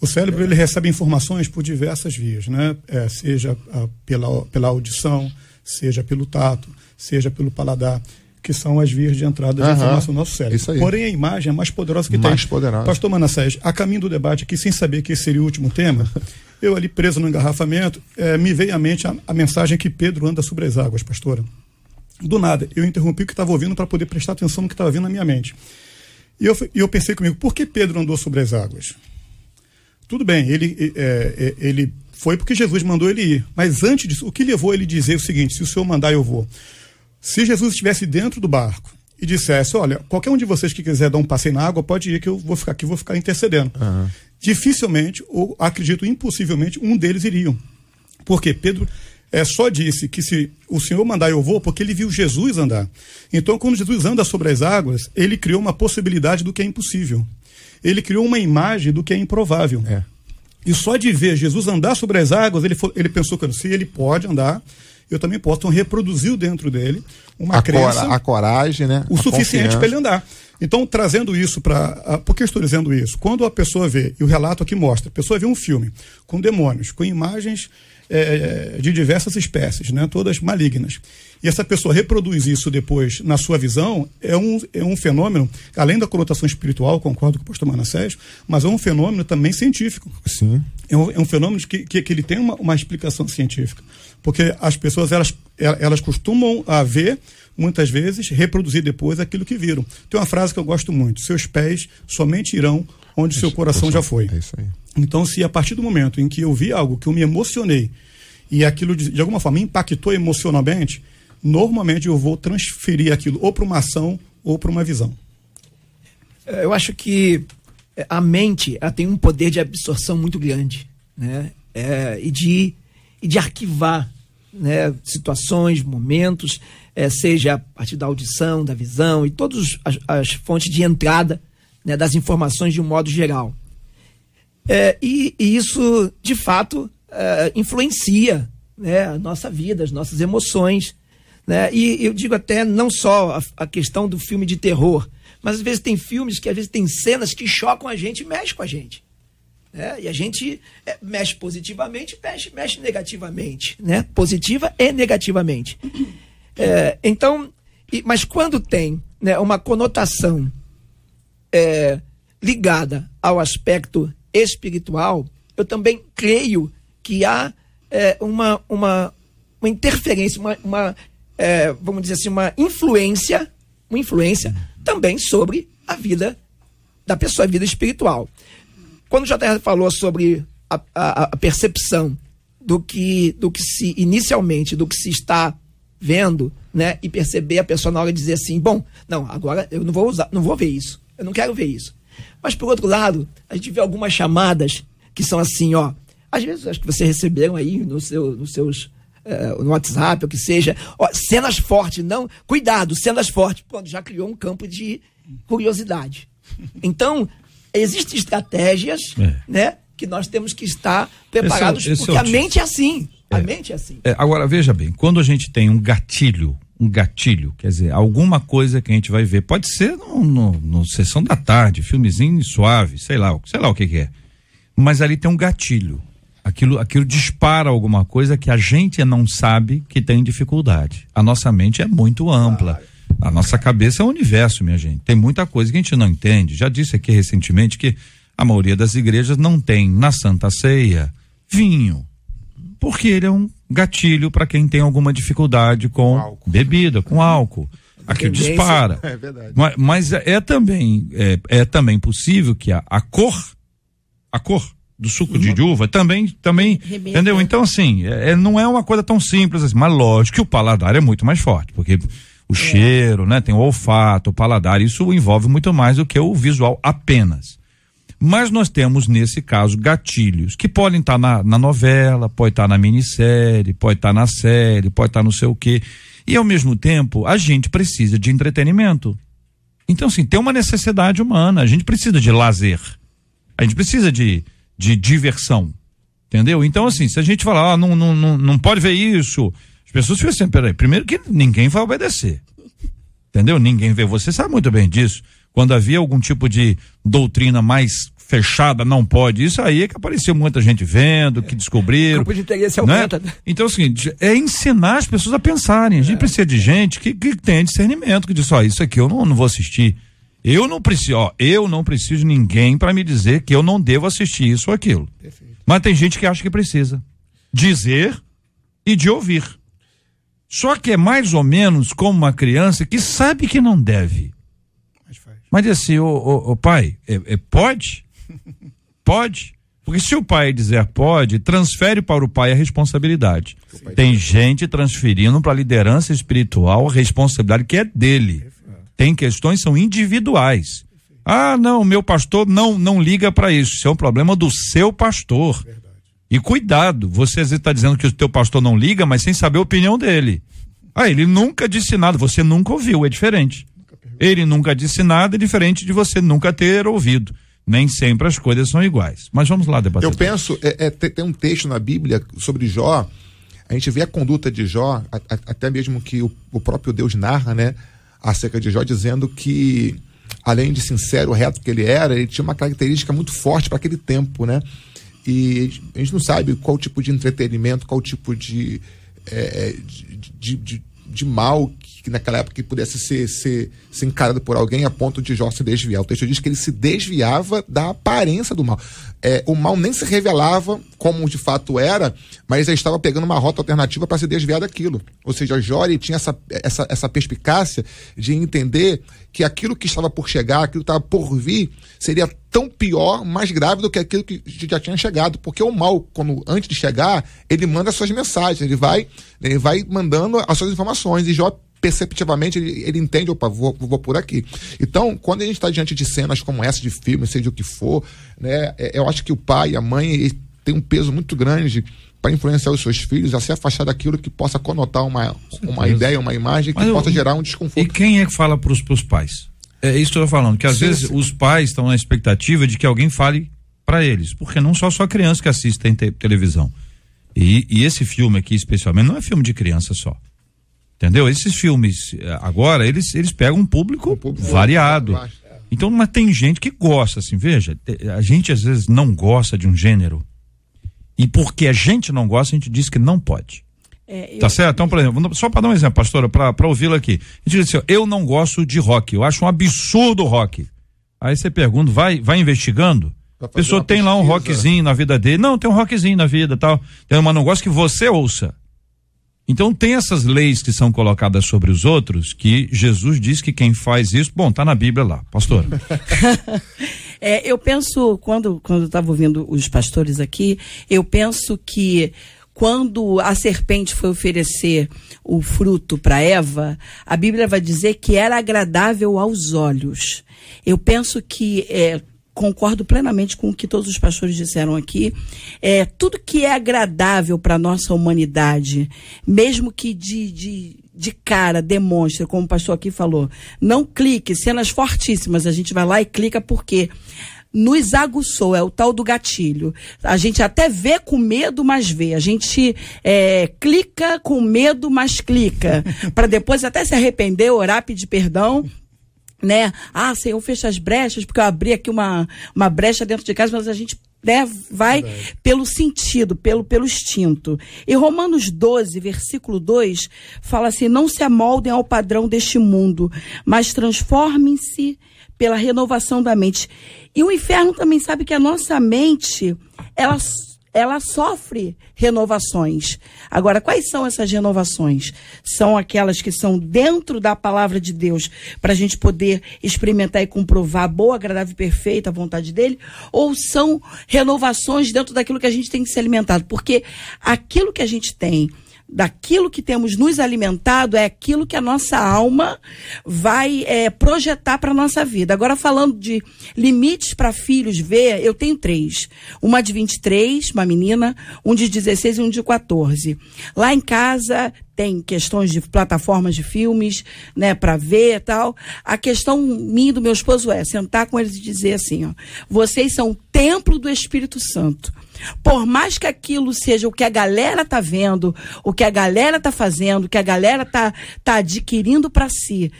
O cérebro ele recebe informações por diversas vias, né? É, seja a, pela, pela audição, seja pelo tato, seja pelo paladar, que são as vias de entrada de Aham, informação no nosso cérebro. isso aí. Porém, a imagem é mais poderosa que Mais tem. poderosa. Pastor Manassés, a caminho do debate aqui, sem saber que esse seria o último tema, eu ali preso no engarrafamento, é, me veio à mente a, a mensagem que Pedro anda sobre as águas, pastora. Do nada, eu interrompi o que estava ouvindo para poder prestar atenção no que estava vindo na minha mente. E eu, e eu pensei comigo, por que Pedro andou sobre as águas? Tudo bem, ele, é, é, ele foi porque Jesus mandou ele ir. Mas antes disso, o que levou ele a dizer o seguinte: se o senhor mandar, eu vou. Se Jesus estivesse dentro do barco e dissesse: olha, qualquer um de vocês que quiser dar um passeio na água, pode ir, que eu vou ficar aqui, vou ficar intercedendo. Uhum. Dificilmente, ou acredito impossivelmente, um deles iriam. Porque Pedro é, só disse que se o Senhor mandar, eu vou, porque ele viu Jesus andar. Então, quando Jesus anda sobre as águas, ele criou uma possibilidade do que é impossível. Ele criou uma imagem do que é improvável. É. E só de ver Jesus andar sobre as águas, ele, foi- ele pensou que se ele pode andar, eu também posso. Então reproduziu dentro dele uma A, crença cora- a coragem, né? o A suficiente para ele andar. Então, trazendo isso para. Por que eu estou dizendo isso? Quando a pessoa vê, e o relato aqui mostra, a pessoa vê um filme com demônios, com imagens eh, de diversas espécies, né, todas malignas, e essa pessoa reproduz isso depois na sua visão, é um, é um fenômeno, além da conotação espiritual, concordo com o pastor Manassés, mas é um fenômeno também científico. Sim. É um, é um fenômeno que, que, que ele tem uma, uma explicação científica. Porque as pessoas, elas, el- elas costumam a ver, muitas vezes, reproduzir depois aquilo que viram. Tem uma frase que eu gosto muito: seus pés somente irão onde seu coração já foi. É isso aí. Então, se a partir do momento em que eu vi algo que eu me emocionei e aquilo de, de alguma forma me impactou emocionalmente, normalmente eu vou transferir aquilo ou para uma ação ou para uma visão. É, Eu acho que é, a mente ela tem um poder de absorção muito grande, né? É, e, de, e de arquivar né? situações, momentos, é, seja a partir da audição, da visão e todas as, as fontes de entrada né? das informações de um modo geral. É, e, e isso, de fato, é, influencia né, a nossa vida, as nossas emoções. Né? E eu digo até não só a, a questão do filme de terror, mas às vezes tem filmes que às vezes tem cenas que chocam a gente e mexem com a gente. né? E a gente é, mexe positivamente, mexe, mexe negativamente, né? Positiva e negativamente. É, então, e- mas quando tem né, uma conotação é, ligada ao aspecto espiritual, eu também creio que há é, uma, uma, uma interferência, uma, uma, é, vamos dizer assim, uma influência, uma influência também sobre a vida da pessoa, a vida espiritual. Quando o JR falou sobre a, a- a percepção do que, do que se inicialmente, do que se está vendo, né, e perceber a pessoa na hora de dizer assim, bom, não, agora eu não vou usar, não vou ver isso, eu não quero ver isso. Mas por outro lado, a gente vê algumas chamadas que são assim, ó, às vezes acho que vocês receberam aí no seu, nos seus eh, no WhatsApp, ou que seja, ó, cenas fortes, não, cuidado, cenas fortes, pronto, já criou um campo de curiosidade. Então, existem estratégias, É. né, que nós temos que estar preparados, Esse é esse é porque o a mente é assim, a mente é assim. É, agora, veja bem, quando a gente tem um gatilho, um gatilho, quer dizer, alguma coisa que a gente vai ver, pode ser no, no, no sessão da tarde, filmezinho suave, sei lá, sei lá o que, que é. Mas ali tem um gatilho. Aquilo, aquilo dispara alguma coisa que a gente não sabe que tem dificuldade. A nossa mente é muito ampla. A nossa cabeça é um universo, minha gente. Tem muita coisa que a gente não entende. Já disse aqui recentemente que a maioria das igrejas não tem na Santa Ceia vinho porque ele é um gatilho para quem tem alguma dificuldade com álcool. bebida, com álcool. Aquilo dispara. É verdade. Mas, mas é, é também é, é também possível que a, a cor a cor do suco de uva também também Remeta. entendeu então assim é, é- não é uma coisa tão simples assim mas lógico que o paladar é muito mais forte porque o cheiro né tem o olfato o paladar isso envolve muito mais do que o visual apenas mas nós temos, nesse caso, gatilhos que podem estar na, na novela, pode estar na minissérie, pode estar na série, pode estar no sei o quê. E, ao mesmo tempo, a gente precisa de entretenimento. Então, assim, tem uma necessidade humana. A gente precisa de lazer. A gente precisa de, de diversão. Entendeu? Então, assim, se a gente falar, ah, não, não, não, não pode ver isso, as pessoas ficam assim, peraí, primeiro que ninguém vai obedecer. Entendeu? Ninguém vê. Você sabe muito bem disso. Quando havia algum tipo de doutrina mais fechada, não pode. Isso aí é que apareceu muita gente vendo, que descobriram. Grupo de interesse né? aumenta. Então é o seguinte, é ensinar as pessoas a pensarem. A É. gente precisa de gente que, que tenha discernimento, que diz, ó, isso aqui eu não, não vou assistir. Eu não preciso, ó, eu não preciso de ninguém para me dizer que eu não devo assistir isso ou aquilo. Mas tem gente que acha que precisa dizer e de ouvir. Só que é mais ou menos como uma criança que sabe que não deve. Mas assim, ô, ô, ô, pai, é, é, pode? Pode? Porque se o pai dizer pode, transfere para o pai a responsabilidade. Tem gente transferindo para a liderança espiritual a responsabilidade que é dele. Tem questões que são individuais. Ah, não, meu pastor não não liga para isso. Isso é um problema do seu pastor. E cuidado, você às vezes está dizendo que o teu pastor não liga, mas sem saber a opinião dele. Ah, ele nunca disse nada, você nunca ouviu, é diferente. Ele nunca disse nada, é diferente de você nunca ter ouvido. Nem sempre as coisas são iguais. Mas vamos lá debater. Eu penso, é, é, tem, um texto na Bíblia sobre Jó, a gente vê a conduta de Jó, a, a, até mesmo que o, o, próprio Deus narra, né, acerca de Jó, dizendo que, além de sincero, reto que ele era, ele tinha uma característica muito forte para aquele tempo, né? E a gente não sabe qual tipo de entretenimento, qual tipo de, é, de, de, de, de mal que naquela época pudesse ser, ser, ser encarado por alguém a ponto de Jó se desviar. O texto diz que ele se desviava da aparência do mal. É, o mal nem se revelava como de fato era, mas ele estava pegando uma rota alternativa para se desviar daquilo. Ou seja, Jó tinha essa, essa, essa perspicácia de entender que aquilo que estava por chegar, aquilo que estava por vir, seria tão pior, mais grave do que aquilo que já tinha chegado. Porque o mal, quando antes de chegar, ele manda suas mensagens, ele vai, ele vai mandando as suas informações. E Jó perceptivamente ele, ele entende, opa, vou, vou por aqui. Então, quando a gente está diante de cenas como essa de filme, seja o que for, né, é, eu acho que o pai e a mãe tem um peso muito grande para influenciar os seus filhos a se afastar daquilo que possa conotar uma, uma ideia, uma imagem que Mas possa eu, gerar um desconforto. E quem é que fala para os pais? É isso que eu estou falando, que às sim, vezes sim. os pais estão na expectativa de que alguém fale para eles, porque não só só criança que assistem te televisão. E, e, esse filme aqui, especialmente, não é filme de criança só. Entendeu? Esses filmes, eh, agora, eles, eles pegam um público, um público variado. É. Então, mas tem gente que gosta, assim, veja, a gente às vezes não gosta de um gênero. E porque a gente não gosta, a gente diz que não pode. É, eu... Tá certo? Então, por exemplo, só para dar um exemplo, pastora, para ouvi-la aqui. A gente diz assim, eu não gosto de rock, eu acho um absurdo o rock. Aí você pergunta, vai, vai investigando? A pessoa tem pesquisa. lá um rockzinho na vida dele. Não, tem um rockzinho na vida tal. Mas não gosta que você ouça. Então tem essas leis que são colocadas sobre os outros que Jesus diz que quem faz isso, bom, tá na Bíblia lá, pastor. é, eu penso quando quando estava ouvindo os pastores aqui, eu penso que quando a serpente foi oferecer o fruto para Eva, a Bíblia vai dizer que era agradável aos olhos. Eu penso que é, concordo plenamente com o que todos os pastores disseram aqui. É, tudo que é agradável para a nossa humanidade, mesmo que de, de, de cara demonstre, como o pastor aqui falou, não clique, cenas fortíssimas, a gente vai lá e clica porque nos aguçou, é o tal do gatilho. A gente até vê com medo, mas vê. A gente é, clica com medo, mas clica. para depois até se arrepender, orar, pedir perdão né? Ah, Senhor, fecha as brechas, porque eu abri aqui uma, uma brecha dentro de casa, mas a gente né, vai Verdade. pelo sentido, pelo, pelo instinto. E Romanos 12, versículo 2, fala assim: não se amoldem ao padrão deste mundo, mas transformem-se pela renovação da mente. E o inferno também sabe que a nossa mente, ela ela sofre renovações. Agora, quais são essas renovações? São aquelas que são dentro da palavra de Deus, para a gente poder experimentar e comprovar a boa, agradável e perfeita vontade dele? Ou são renovações dentro daquilo que a gente tem que se alimentado? Porque aquilo que a gente tem daquilo que temos nos alimentado é aquilo que a nossa alma vai é, projetar para nossa vida. Agora, falando de limites para filhos ver, eu tenho três. Uma de 23, uma menina, um de 16 e um de 14. Lá em casa tem questões de plataformas de filmes, né, para ver e tal. A questão minha e do meu esposo é sentar com eles e dizer assim, ó, vocês são o templo do Espírito Santo. Por mais que aquilo seja o que a galera tá vendo, o que a galera tá fazendo, o que a galera tá, tá adquirindo para si,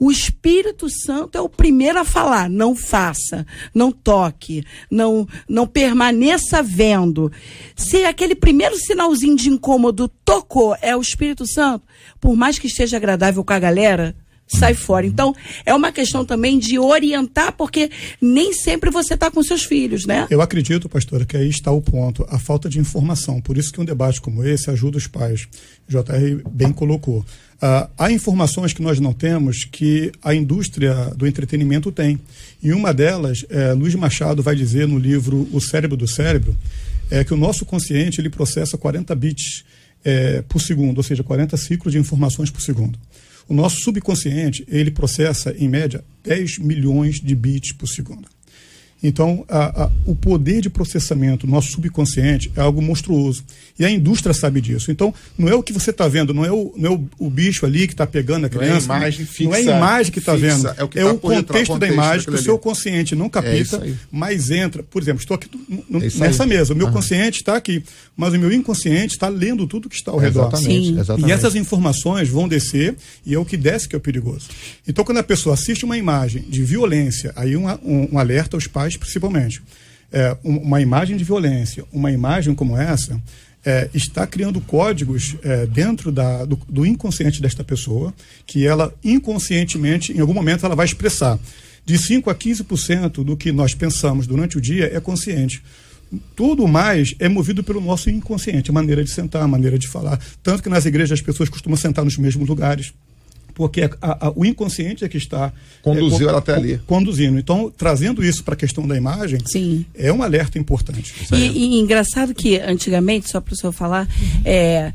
o Espírito Santo é o primeiro a falar: não faça, não toque, não, não permaneça vendo. Se aquele primeiro sinalzinho de incômodo tocou, é o Espírito Santo, por mais que esteja agradável com a galera, sai fora. Então, é uma questão também de orientar, porque nem sempre você está com seus filhos, né? Eu acredito, pastora, que aí está o ponto, a falta de informação. Por isso que um debate como esse ajuda os pais. JR bem colocou. Uh, há informações que nós não temos que a indústria do entretenimento tem. E uma delas, é, Luiz Machado vai dizer no livro O Cérebro do Cérebro, é que o nosso consciente ele processa 40 bits é, por segundo, ou seja, 40 ciclos de informações por segundo. O nosso subconsciente, ele processa, em média, 10 milhões de bits por segundo. Então, a, a, o poder de processamento do nosso subconsciente é algo monstruoso. E a indústria sabe disso. Então, não é o que você está vendo, não é o, não é o, o bicho ali que está pegando a criança. Não é a imagem fixa. Não é a imagem que está vendo. É o, que é tá o contexto da imagem que o seu consciente não É capita, isso aí. mas entra. Por exemplo, estou aqui no- no- É nessa aí. mesa. O meu Aham. consciente está aqui, mas o meu inconsciente está lendo tudo que está ao redor. Exatamente, Sim. exatamente. E essas informações vão descer e é o que desce que é o perigoso. Então, quando a pessoa assiste uma imagem de violência, aí um, um, um alerta aos pais, principalmente. É, um- uma imagem de violência, uma imagem como essa, é, está criando códigos é, dentro da, do, do inconsciente desta pessoa, que ela inconscientemente, em algum momento, ela vai expressar. De 5 a 15% do que nós pensamos durante o dia é consciente. Tudo mais é movido pelo nosso inconsciente, a maneira de sentar, a maneira de falar. Tanto que nas igrejas as pessoas costumam sentar nos mesmos lugares. Porque a- a- o inconsciente é que está Conduziu é, ela até ali. Conduzindo. Então, trazendo isso para a questão da imagem, Sim. é um alerta importante. E, e engraçado que antigamente, só para o senhor falar, é,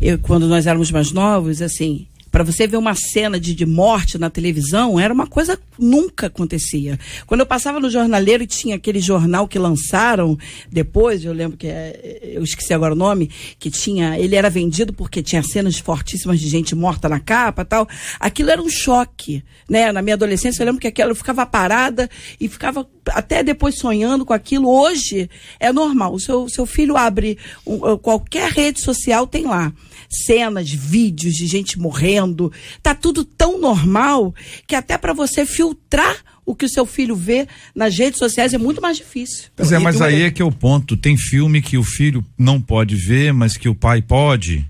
eu, quando nós éramos mais novos, assim, para você ver uma cena de, de morte na televisão, era uma coisa que nunca acontecia. Quando eu passava no jornaleiro e tinha aquele jornal que lançaram depois, eu lembro que é, eu esqueci agora o nome, que tinha, ele era vendido porque tinha cenas fortíssimas de gente morta na capa, tal. Aquilo era um choque, né? Na minha adolescência eu lembro que aquela eu ficava parada e ficava até depois sonhando com aquilo. Hoje é normal. O seu, seu filho abre um, qualquer rede social tem lá cenas, vídeos de gente morrendo. Tá tudo tão normal que até para você filtrar o que o seu filho vê nas redes sociais é muito mais difícil. Pois é, mas aí é que é o ponto. Tem filme que o filho não pode ver, mas que o pai pode.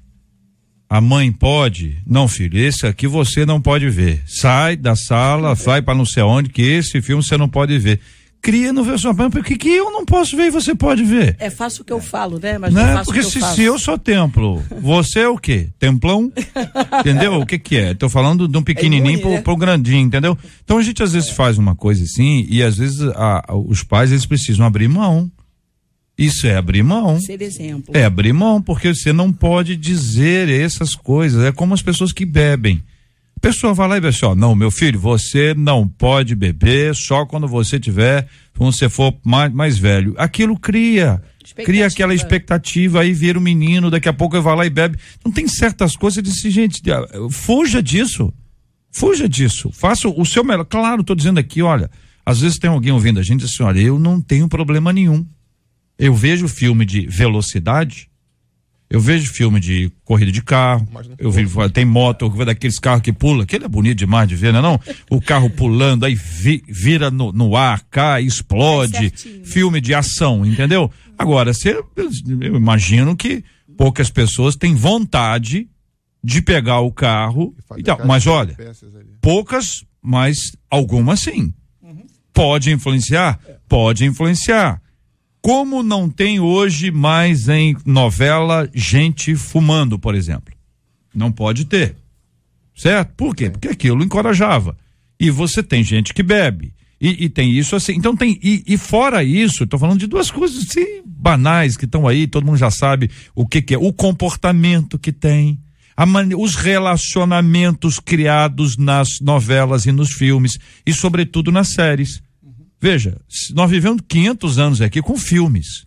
A mãe pode. Não, filho, esse aqui você não pode ver. Sai da sala, vai para não sei onde, que esse filme você não pode ver. Cria no versão por que, que eu não posso ver e você pode ver? É fácil o que eu falo, né? Mas não, Né? faço Porque o que se, eu se eu sou templo, você é o quê? Templão? entendeu? O que que é? Tô falando de um pequenininho imune, pro, né? pro grandinho, entendeu? Então a gente às vezes faz uma coisa assim e às vezes a- a- os pais eles precisam abrir mão. Isso é abrir mão. Ser exemplo. É abrir mão, porque você não pode dizer essas coisas. É como as pessoas que bebem. A pessoa vai lá e diz assim, ó, não, meu filho, você não pode beber só quando você tiver, quando você for mais, mais velho. Aquilo cria, cria aquela expectativa, aí vira o menino, daqui a pouco vai lá e bebe. Não tem certas coisas, disse, gente, ah, fuja disso. Fuja disso. Faça o seu melhor. Claro, estou dizendo aqui, olha, às vezes tem alguém ouvindo a gente e diz assim, olha, eu não tenho problema nenhum. Eu vejo filme de velocidade, eu vejo filme de corrida de carro, eu vejo, tem moto, daqueles carros que pula, aquele é bonito demais de ver, não é não? O carro pulando, aí vi- vira no, no ar, cai, explode, É certinho. filme de ação, entendeu? Agora, você, eu, eu imagino que poucas pessoas têm vontade de pegar o carro, e tal, mas olha, poucas, mas algumas sim. Pode influenciar? Pode influenciar. Como não tem hoje mais em novela gente fumando, por exemplo? Não pode ter. Certo? Por quê? Porque aquilo encorajava. E você tem gente que bebe. E, e tem isso assim. Então tem. E, e fora isso, estou falando de duas coisas assim, banais que estão aí, todo mundo já sabe o que, que é. O comportamento que tem. a mane- os relacionamentos criados nas novelas e nos filmes. E, sobretudo, nas séries. Veja, nós vivemos 500 anos aqui com filmes.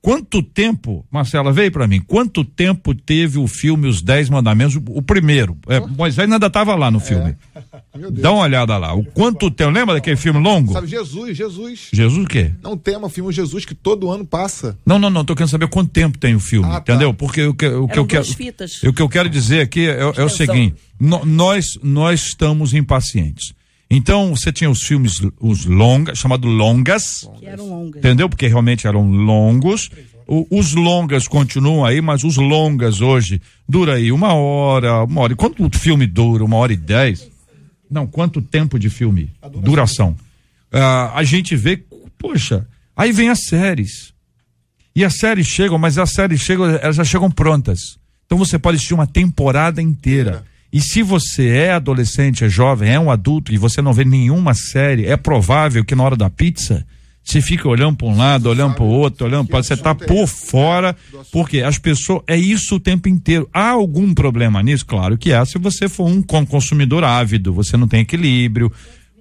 Quanto tempo, Marcela, veio para mim, quanto tempo teve o filme Os Dez Mandamentos, o, o primeiro? É, Moisés ainda estava lá no filme. Meu Deus. Dá uma olhada lá. O quanto tempo, lembra daquele filme longo? Sabe, Jesus, Jesus. Jesus o quê? Não tem um filme Jesus que todo ano passa. Não, não, não, tô querendo saber quanto tempo tem o filme, Ah, tá. entendeu? Porque o que, o que eu quero. fitas. O que eu quero dizer aqui é, é o seguinte: no- nós, nós estamos impacientes. Então, você tinha os filmes, os longas, chamado longas, Que eram longas. entendeu? Porque realmente eram longos. O- os longas continuam aí, mas os longas hoje dura aí uma hora, uma hora. E quanto o filme dura? Uma hora e dez? Não, quanto tempo de filme? Duração. Ah, a gente vê, poxa, aí vem as séries. E as séries chegam, mas as séries chegam, elas já chegam prontas. Então você pode assistir uma temporada inteira. E se você é adolescente, é jovem, é um adulto e você não vê nenhuma série, é provável que na hora da pizza você fique olhando para um lado, olhando para o outro, olhando para você tá é por fora, porque as pessoas é isso o tempo inteiro. Há algum problema nisso? Claro que há. Se você for um con- consumidor ávido, você não tem equilíbrio.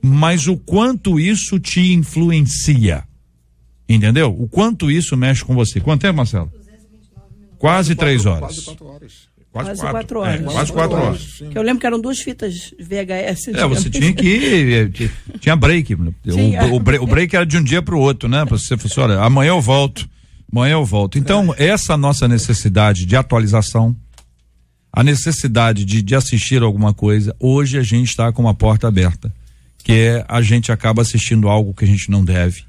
mas o quanto isso te influencia. Entendeu? O quanto isso mexe com você. Quanto tempo, Marcelo? Quase três horas. Quase quatro horas. Quase quatro horas. É, quase quatro horas. Que eu lembro que eram duas fitas VHS. É, você tinha que. eh, Tinha break. O, Tinha. o, bre- o break era de um dia para o outro, né? Você fosse, olha, amanhã eu volto. Amanhã eu volto. Então, essa nossa necessidade de atualização, a necessidade de, de assistir alguma coisa, hoje a gente está com uma porta aberta. Que é a gente acaba assistindo algo que a gente não deve,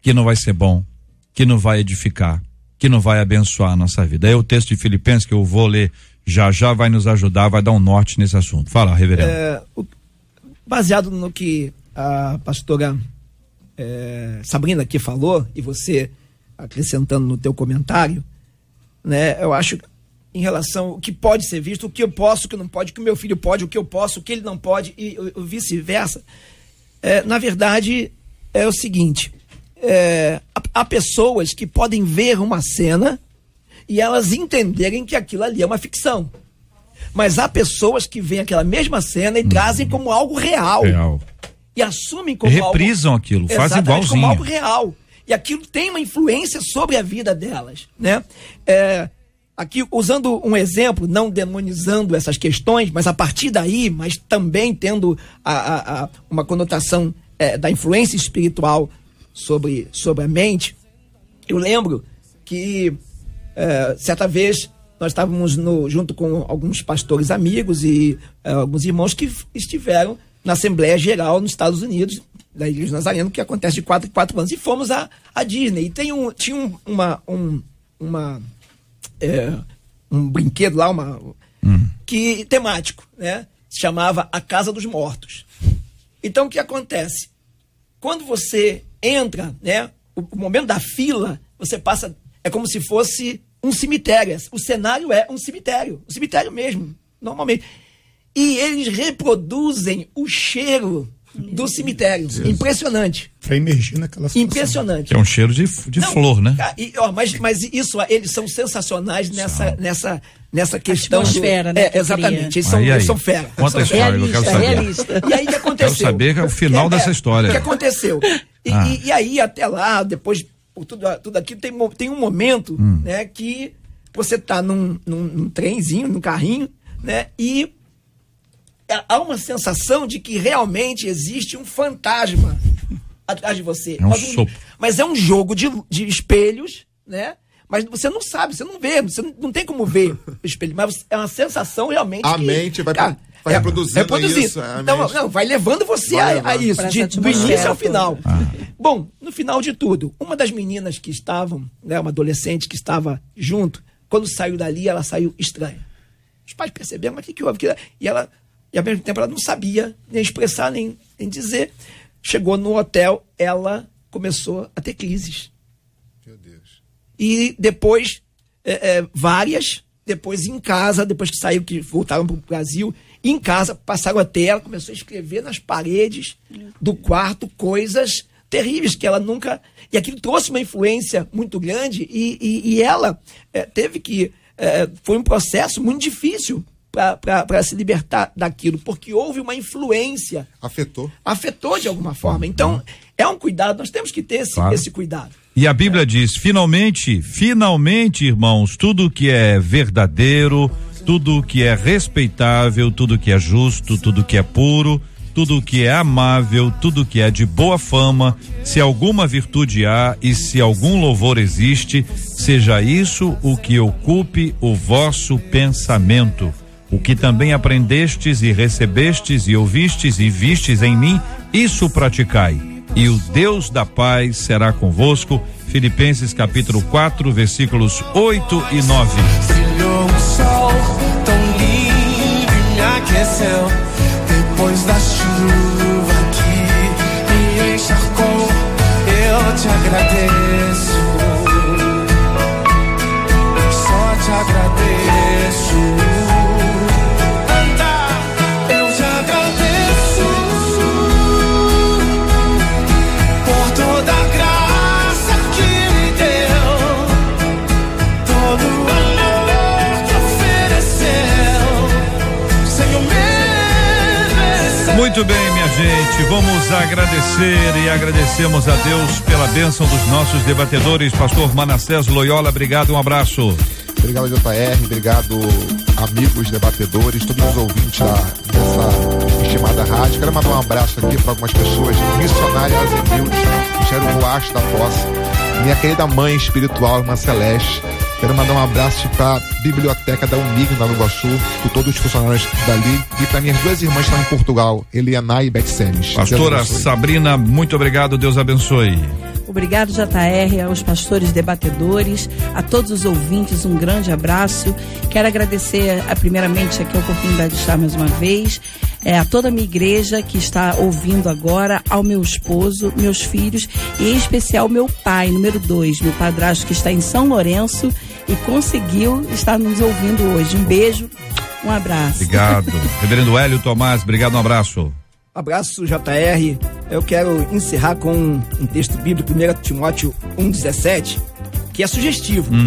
que não vai ser bom, que não vai edificar, que não vai abençoar a nossa vida. Aí o texto de Filipenses que eu vou ler já já vai nos ajudar, vai dar um norte nesse assunto. Fala, reverendo. É, o- baseado no que a pastora é, Sabrina aqui falou, e você acrescentando no teu comentário, né, eu acho em relação ao que pode ser visto, o que eu posso, o que não pode, o que o meu filho pode, o que eu posso, o que ele não pode, e vice-versa. É, na verdade, é o seguinte: é, há pessoas que podem ver uma cena e elas entenderem que aquilo ali é uma ficção. Mas há pessoas que veem aquela mesma cena e trazem como algo real. Real. E assumem como Reprisam algo, aquilo, fazem Exatamente, como igualzinho. algo real. E aquilo tem uma influência sobre a vida delas, né? É, aqui, usando um exemplo, não demonizando essas questões, mas a partir daí, mas também tendo a, a- a- uma conotação é, da influência espiritual sobre, sobre a mente, eu lembro que é, certa vez nós estávamos no- junto com alguns pastores amigos e é, alguns irmãos que estiveram na Assembleia Geral nos Estados Unidos, da Igreja Nazareno, que acontece de quatro em quatro anos. E fomos à, à Disney. E tem um, tinha um, uma, um, uma, é, um brinquedo lá, uma, que temático, né? Se chamava A Casa dos Mortos. Então, o que acontece? Quando você entra, né? O, o momento da fila, você passa. É como se fosse um cemitério. O cenário é um cemitério. Um cemitério mesmo, normalmente. E eles reproduzem o cheiro do cemitério. Impressionante. Para emergir naquela situação. Impressionante. Que é um cheiro de, de Não, flor, né? cara, e, ó, mas, mas isso, eles são sensacionais nessa, nessa, nessa questão. atmosfera, do, né, É, que exatamente. Eles são, Aí, eles são fera. Conta São a fera. história, eu quero Realista, saber. realista. E aí o que aconteceu? Quero saber o final dessa história. O que aconteceu? E, Ah. e- e aí, até lá, depois, por tudo, tudo aquilo, tem, tem um momento Hum. né, que você tá num, num, num trenzinho, num carrinho, né? E há- há uma sensação de que realmente existe um fantasma atrás de você. É um mas, sopro. mas é um jogo de, de espelhos, né? Mas você não sabe, você não vê, você não, não tem como ver o espelho, mas é uma sensação realmente A que, mente vai- cara, vai é- reproduzindo reproduzir. isso, a Então, mente. não, vai levando você Vai a, a levando. isso, de, do início ao final. Ah. Bom, no final de tudo, uma das meninas que estavam, né, uma adolescente que estava junto, quando saiu dali, ela saiu estranha. Os pais perceberam, mas o que, que houve? Que- E ela, e ao mesmo tempo, ela não sabia nem expressar, nem, nem dizer. Chegou no hotel, ela começou a ter crises. Meu Deus. E depois, é, é, várias, depois em casa, depois que saiu, que voltaram para o Brasil, em casa passaram a ter, ela começou a escrever nas paredes do quarto coisas terríveis que ela nunca. E aquilo trouxe uma influência muito grande e, e, e ela é, teve que. é, foi um processo muito difícil para se libertar daquilo, porque houve uma influência Afetou. afetou de alguma forma. Então, é um cuidado, nós temos que ter esse, Claro. esse cuidado. E a Bíblia diz: finalmente, finalmente, irmãos, tudo que é verdadeiro, tudo que é respeitável, tudo que é justo, tudo que é puro, tudo que é amável, tudo que é de boa fama, se alguma virtude há e se algum louvor existe, seja isso o que ocupe o vosso pensamento. O que também aprendestes e recebestes e ouvistes e vistes em mim, isso praticai. E o Deus da paz será convosco. Filipenses capítulo 4, versículos 8 e 9. Brilhou um sol tão lindo me aqueceu. Muito bem, minha gente, vamos agradecer e agradecemos a Deus pela bênção dos nossos debatedores. Pastor Manassés Loyola, obrigado, um abraço. Obrigado, JR, obrigado, amigos debatedores, todos os ouvintes da, dessa estimada rádio. Quero mandar um abraço aqui para algumas pessoas, missionária Azemildes, Michele Ruacho da Posse, minha querida mãe espiritual, irmã Celeste. Quero mandar um abraço para biblioteca da Unig, no Iguaçu, por todos os funcionários dali, e para minhas duas irmãs que estão em Portugal, Eliana e Beth Semes. Pastora Sabrina, muito obrigado, Deus abençoe. Obrigado, JR, aos pastores debatedores, a todos os ouvintes, um grande abraço. Quero agradecer, a, primeiramente, aqui a oportunidade de estar mais uma vez, é, a toda a minha igreja que está ouvindo agora, ao meu esposo, meus filhos e, em especial, meu pai, número dois, meu padrasto, que está em São Lourenço e conseguiu estar nos ouvindo hoje. Um beijo, um abraço. Obrigado. Reverendo Hélio Tomás, obrigado, um abraço. Abraço, JR. Eu quero encerrar com um texto bíblico, 1 Timóteo 1,17, que é sugestivo. Hum.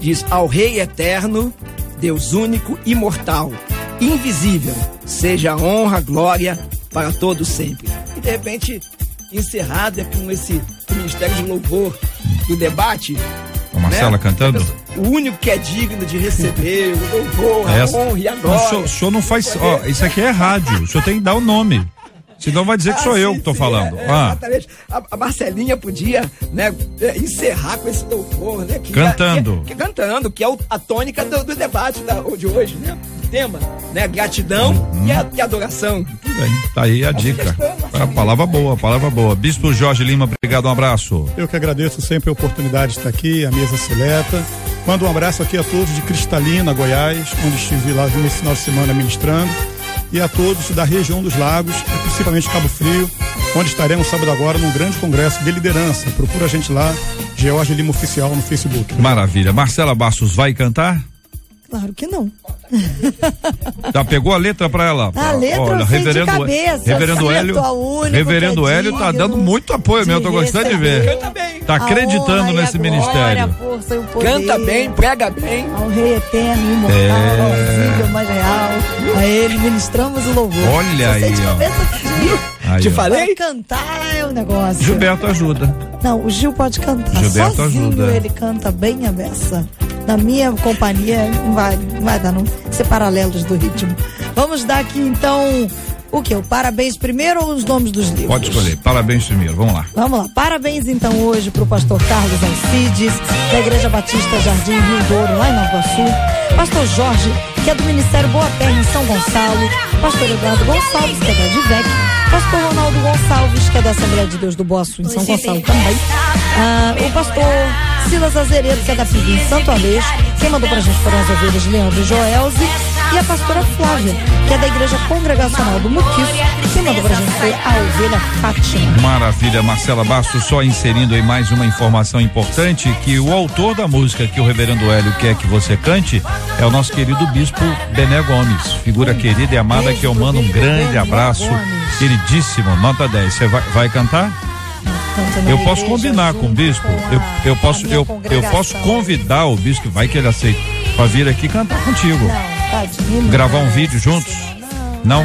Diz: Ao Rei eterno, Deus único, imortal, invisível, seja a honra, glória para todos sempre. E de repente, encerrado é com esse ministério de louvor do debate. A Marcela né? cantando? O único que é digno de receber o louvor, a Essa- honra e a glória. o senhor, o senhor não faz. Ó, isso aqui é rádio. O senhor tem que dar o nome. Senão vai dizer que sou Ah, eu sim, que tô sim, falando. é, é, Ah, exatamente. A, a Marcelinha podia né, é, encerrar com esse louvor, né? Que Cantando. Que, que- cantando, que é o- a tônica do, do debate da, de hoje, né? O tema, né? Gratidão Uhum. e, a, e adoração. tudo bem. Tá aí a dica. A palavra boa, a palavra boa. Bispo Jorge Lima, obrigado, um abraço. Eu que agradeço sempre a oportunidade de estar aqui, a mesa seleta. Mando um abraço aqui a todos de Cristalina, Goiás, onde estive lá nesse final de semana ministrando. E a todos da região dos lagos, principalmente Cabo Frio, onde estaremos sábado agora num grande congresso de liderança. Procura a gente lá, George Lima Oficial no Facebook. Maravilha. Marcela Bastos vai cantar? Claro que não. Já pegou a letra pra ela? A letra eu sei de cabeça, Reverendo Hélio, único Reverendo é Hélio tá dando muito apoio mesmo, tô gostando de ver. Canta bem. Tá acreditando nesse glória, ministério. a força e o poder. Canta bem, prega bem. Ao Rei Eterno, imortal, É. mais real. A ele ministramos o louvor. Olha aí, de ó. Aí, Te ó. falei? Para cantar é o negócio. Gilberto ajuda. Não, o Gil pode cantar. Gilberto Sozinho ajuda. ele canta bem a beça. Na minha companhia não vai, não vai dar não. Ser paralelos do ritmo. Vamos dar aqui então o que? O parabéns primeiro ou os nomes dos livros? Pode escolher. Parabéns primeiro, vamos lá. Vamos lá. Parabéns então hoje para o pastor Carlos Alcides, da Igreja Batista Jardim Rio Douro, lá em Nova Iguaçu. Pastor Jorge, que é do Ministério Boa Terra em São Gonçalo. Pastor Eduardo Gonçalves, que é da Divec. Pastor Ronaldo Gonçalves, que é da Assembleia de Deus do Boço em São Gonçalo também. Ah, o pastor Silas Azeredo, que é da PIB em Santo Aleixo. Quem mandou pra gente foram as ovelhas Leandro e Joelze. E a pastora Flávia, que é da Igreja Congregacional do Muquiço. Quem mandou pra gente foi a ovelha Fátima. Maravilha, Marcela Bastos, só inserindo aí mais uma informação importante, que o autor da música que o reverendo Hélio quer que você cante é o nosso querido bispo Bené Gomes, figura querida e amada que eu mando um grande abraço, queridíssimo, nota 10. Você vai, vai cantar? Na Eu posso combinar com o bispo. Eu, eu posso eu, eu posso convidar o bispo, vai que ele aceita, pra vir aqui cantar contigo. Não, tadinho. não Gravar um vídeo juntos? Não?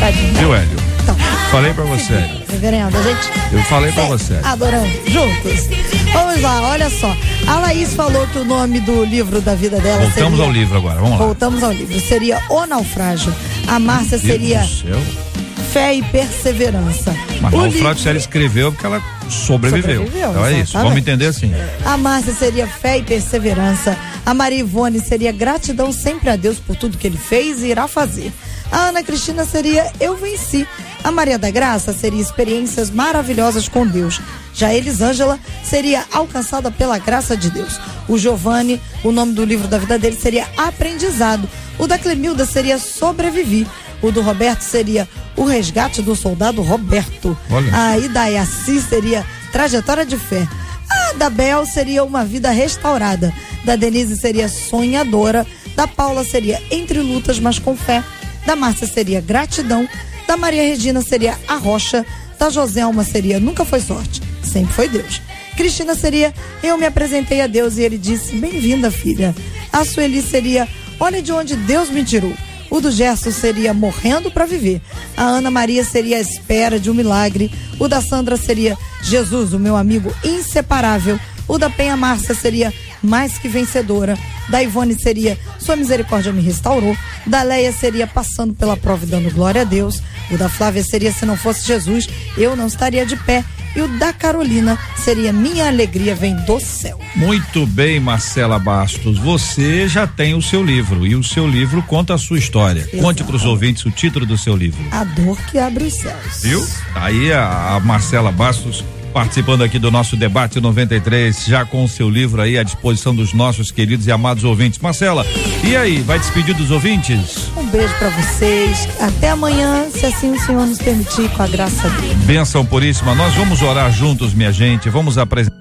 Tadinho. Viu, Hélio? Então, Falei pra você, reverendo, a gente Eu falei pra você. Adorando juntos. Vamos lá, olha só. A Laís falou que o nome do livro da vida dela Voltamos seria... ao livro agora, vamos lá. Voltamos ao livro. Seria O Naufrágio. A Márcia Meu Deus seria do céu. Fé e Perseverança. Mas O não, o livro- ela escreveu porque ela sobreviveu. Sobreviveu, então é isso, vamos entender assim. A Márcia seria fé e perseverança. A Maria Ivone seria gratidão sempre a Deus por tudo que ele fez e irá fazer. A Ana Cristina seria eu venci. A Maria da Graça seria experiências maravilhosas com Deus. Já Elisângela seria alcançada pela graça de Deus. O Giovanni, o nome do livro da vida dele seria Aprendizado. O da Clemilda seria Sobrevivi. O do Roberto seria O Resgate do Soldado Roberto. Olha. A Idaiaci seria Trajetória de Fé. A da Bel seria Uma Vida Restaurada. Da Denise seria Sonhadora. Da Paula seria Entre Lutas, mas com Fé. Da Márcia seria Gratidão. Da Maria Regina seria A Rocha. Da Joselma seria Nunca Foi Sorte, sempre foi Deus. Cristina seria Eu me apresentei a Deus e ele disse Bem-vinda, filha. A Sueli seria Olha de onde Deus me tirou. O do Gerson seria Morrendo para Viver. A Ana Maria seria A Espera de um Milagre. O da Sandra seria Jesus, o meu amigo inseparável. O da Penha Márcia seria Mais que Vencedora. Da Ivone seria Sua Misericórdia me restaurou. Da Leia seria Passando pela Prova e dando glória a Deus. O da Flávia seria Se não fosse Jesus, eu não estaria de pé. E o da Carolina seria Minha Alegria Vem do Céu. Muito bem, Marcela Bastos. Você já tem o seu livro e o seu livro conta a sua história. Exatamente. Conte para os ouvintes o título do seu livro. A Dor que Abre os Céus. Viu? Aí a, a Marcela Bastos participando aqui do nosso debate 93, já com o seu livro aí à disposição dos nossos queridos e amados ouvintes. Marcela, e aí, vai despedir dos ouvintes? Um beijo para vocês. Até amanhã, se assim o Senhor nos permitir, com a graça dele. Benção puríssima. Nós vamos orar juntos, minha gente. Vamos apresentar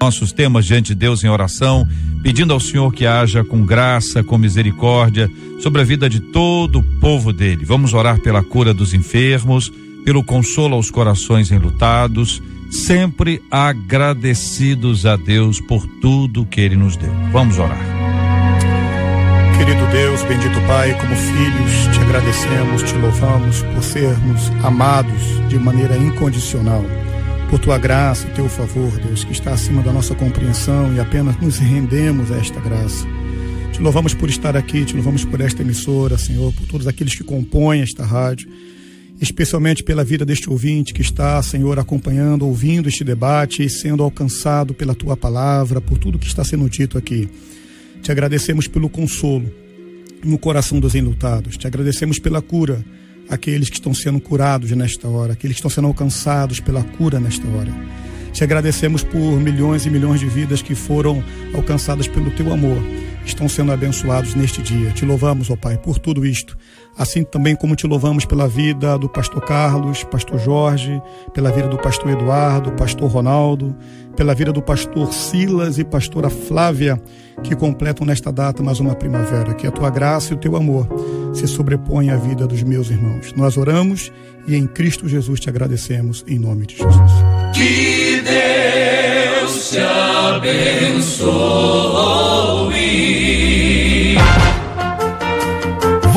nossos temas diante de Deus em oração, pedindo ao Senhor que haja com graça, com misericórdia sobre a vida de todo o povo dele. Vamos orar pela cura dos enfermos, pelo consolo aos corações enlutados sempre agradecidos a Deus por tudo que Ele nos deu. Vamos orar. Querido Deus, bendito Pai, como filhos, te agradecemos, te louvamos por sermos amados de maneira incondicional. Por tua graça e teu favor, Deus, que está acima da nossa compreensão e apenas nos rendemos a esta graça. Te louvamos por estar aqui, te louvamos por esta emissora, Senhor, por todos aqueles que compõem esta rádio especialmente pela vida deste ouvinte que está, Senhor, acompanhando, ouvindo este debate e sendo alcançado pela tua palavra, por tudo que está sendo dito aqui. Te agradecemos pelo consolo no coração dos enlutados, te agradecemos pela cura, aqueles que estão sendo curados nesta hora, aqueles que estão sendo alcançados pela cura nesta hora. Te agradecemos por milhões e milhões de vidas que foram alcançadas pelo teu amor, estão sendo abençoados neste dia. Te louvamos, ó Pai, por tudo isto assim também como te louvamos pela vida do pastor Carlos, pastor Jorge, pela vida do pastor Eduardo, pastor Ronaldo, pela vida do pastor Silas e pastora Flávia, que completam nesta data mais uma primavera. Que a tua graça e o teu amor se sobrepõem à vida dos meus irmãos. Nós oramos e em Cristo Jesus te agradecemos, em nome de Jesus. Que Deus te abençoe.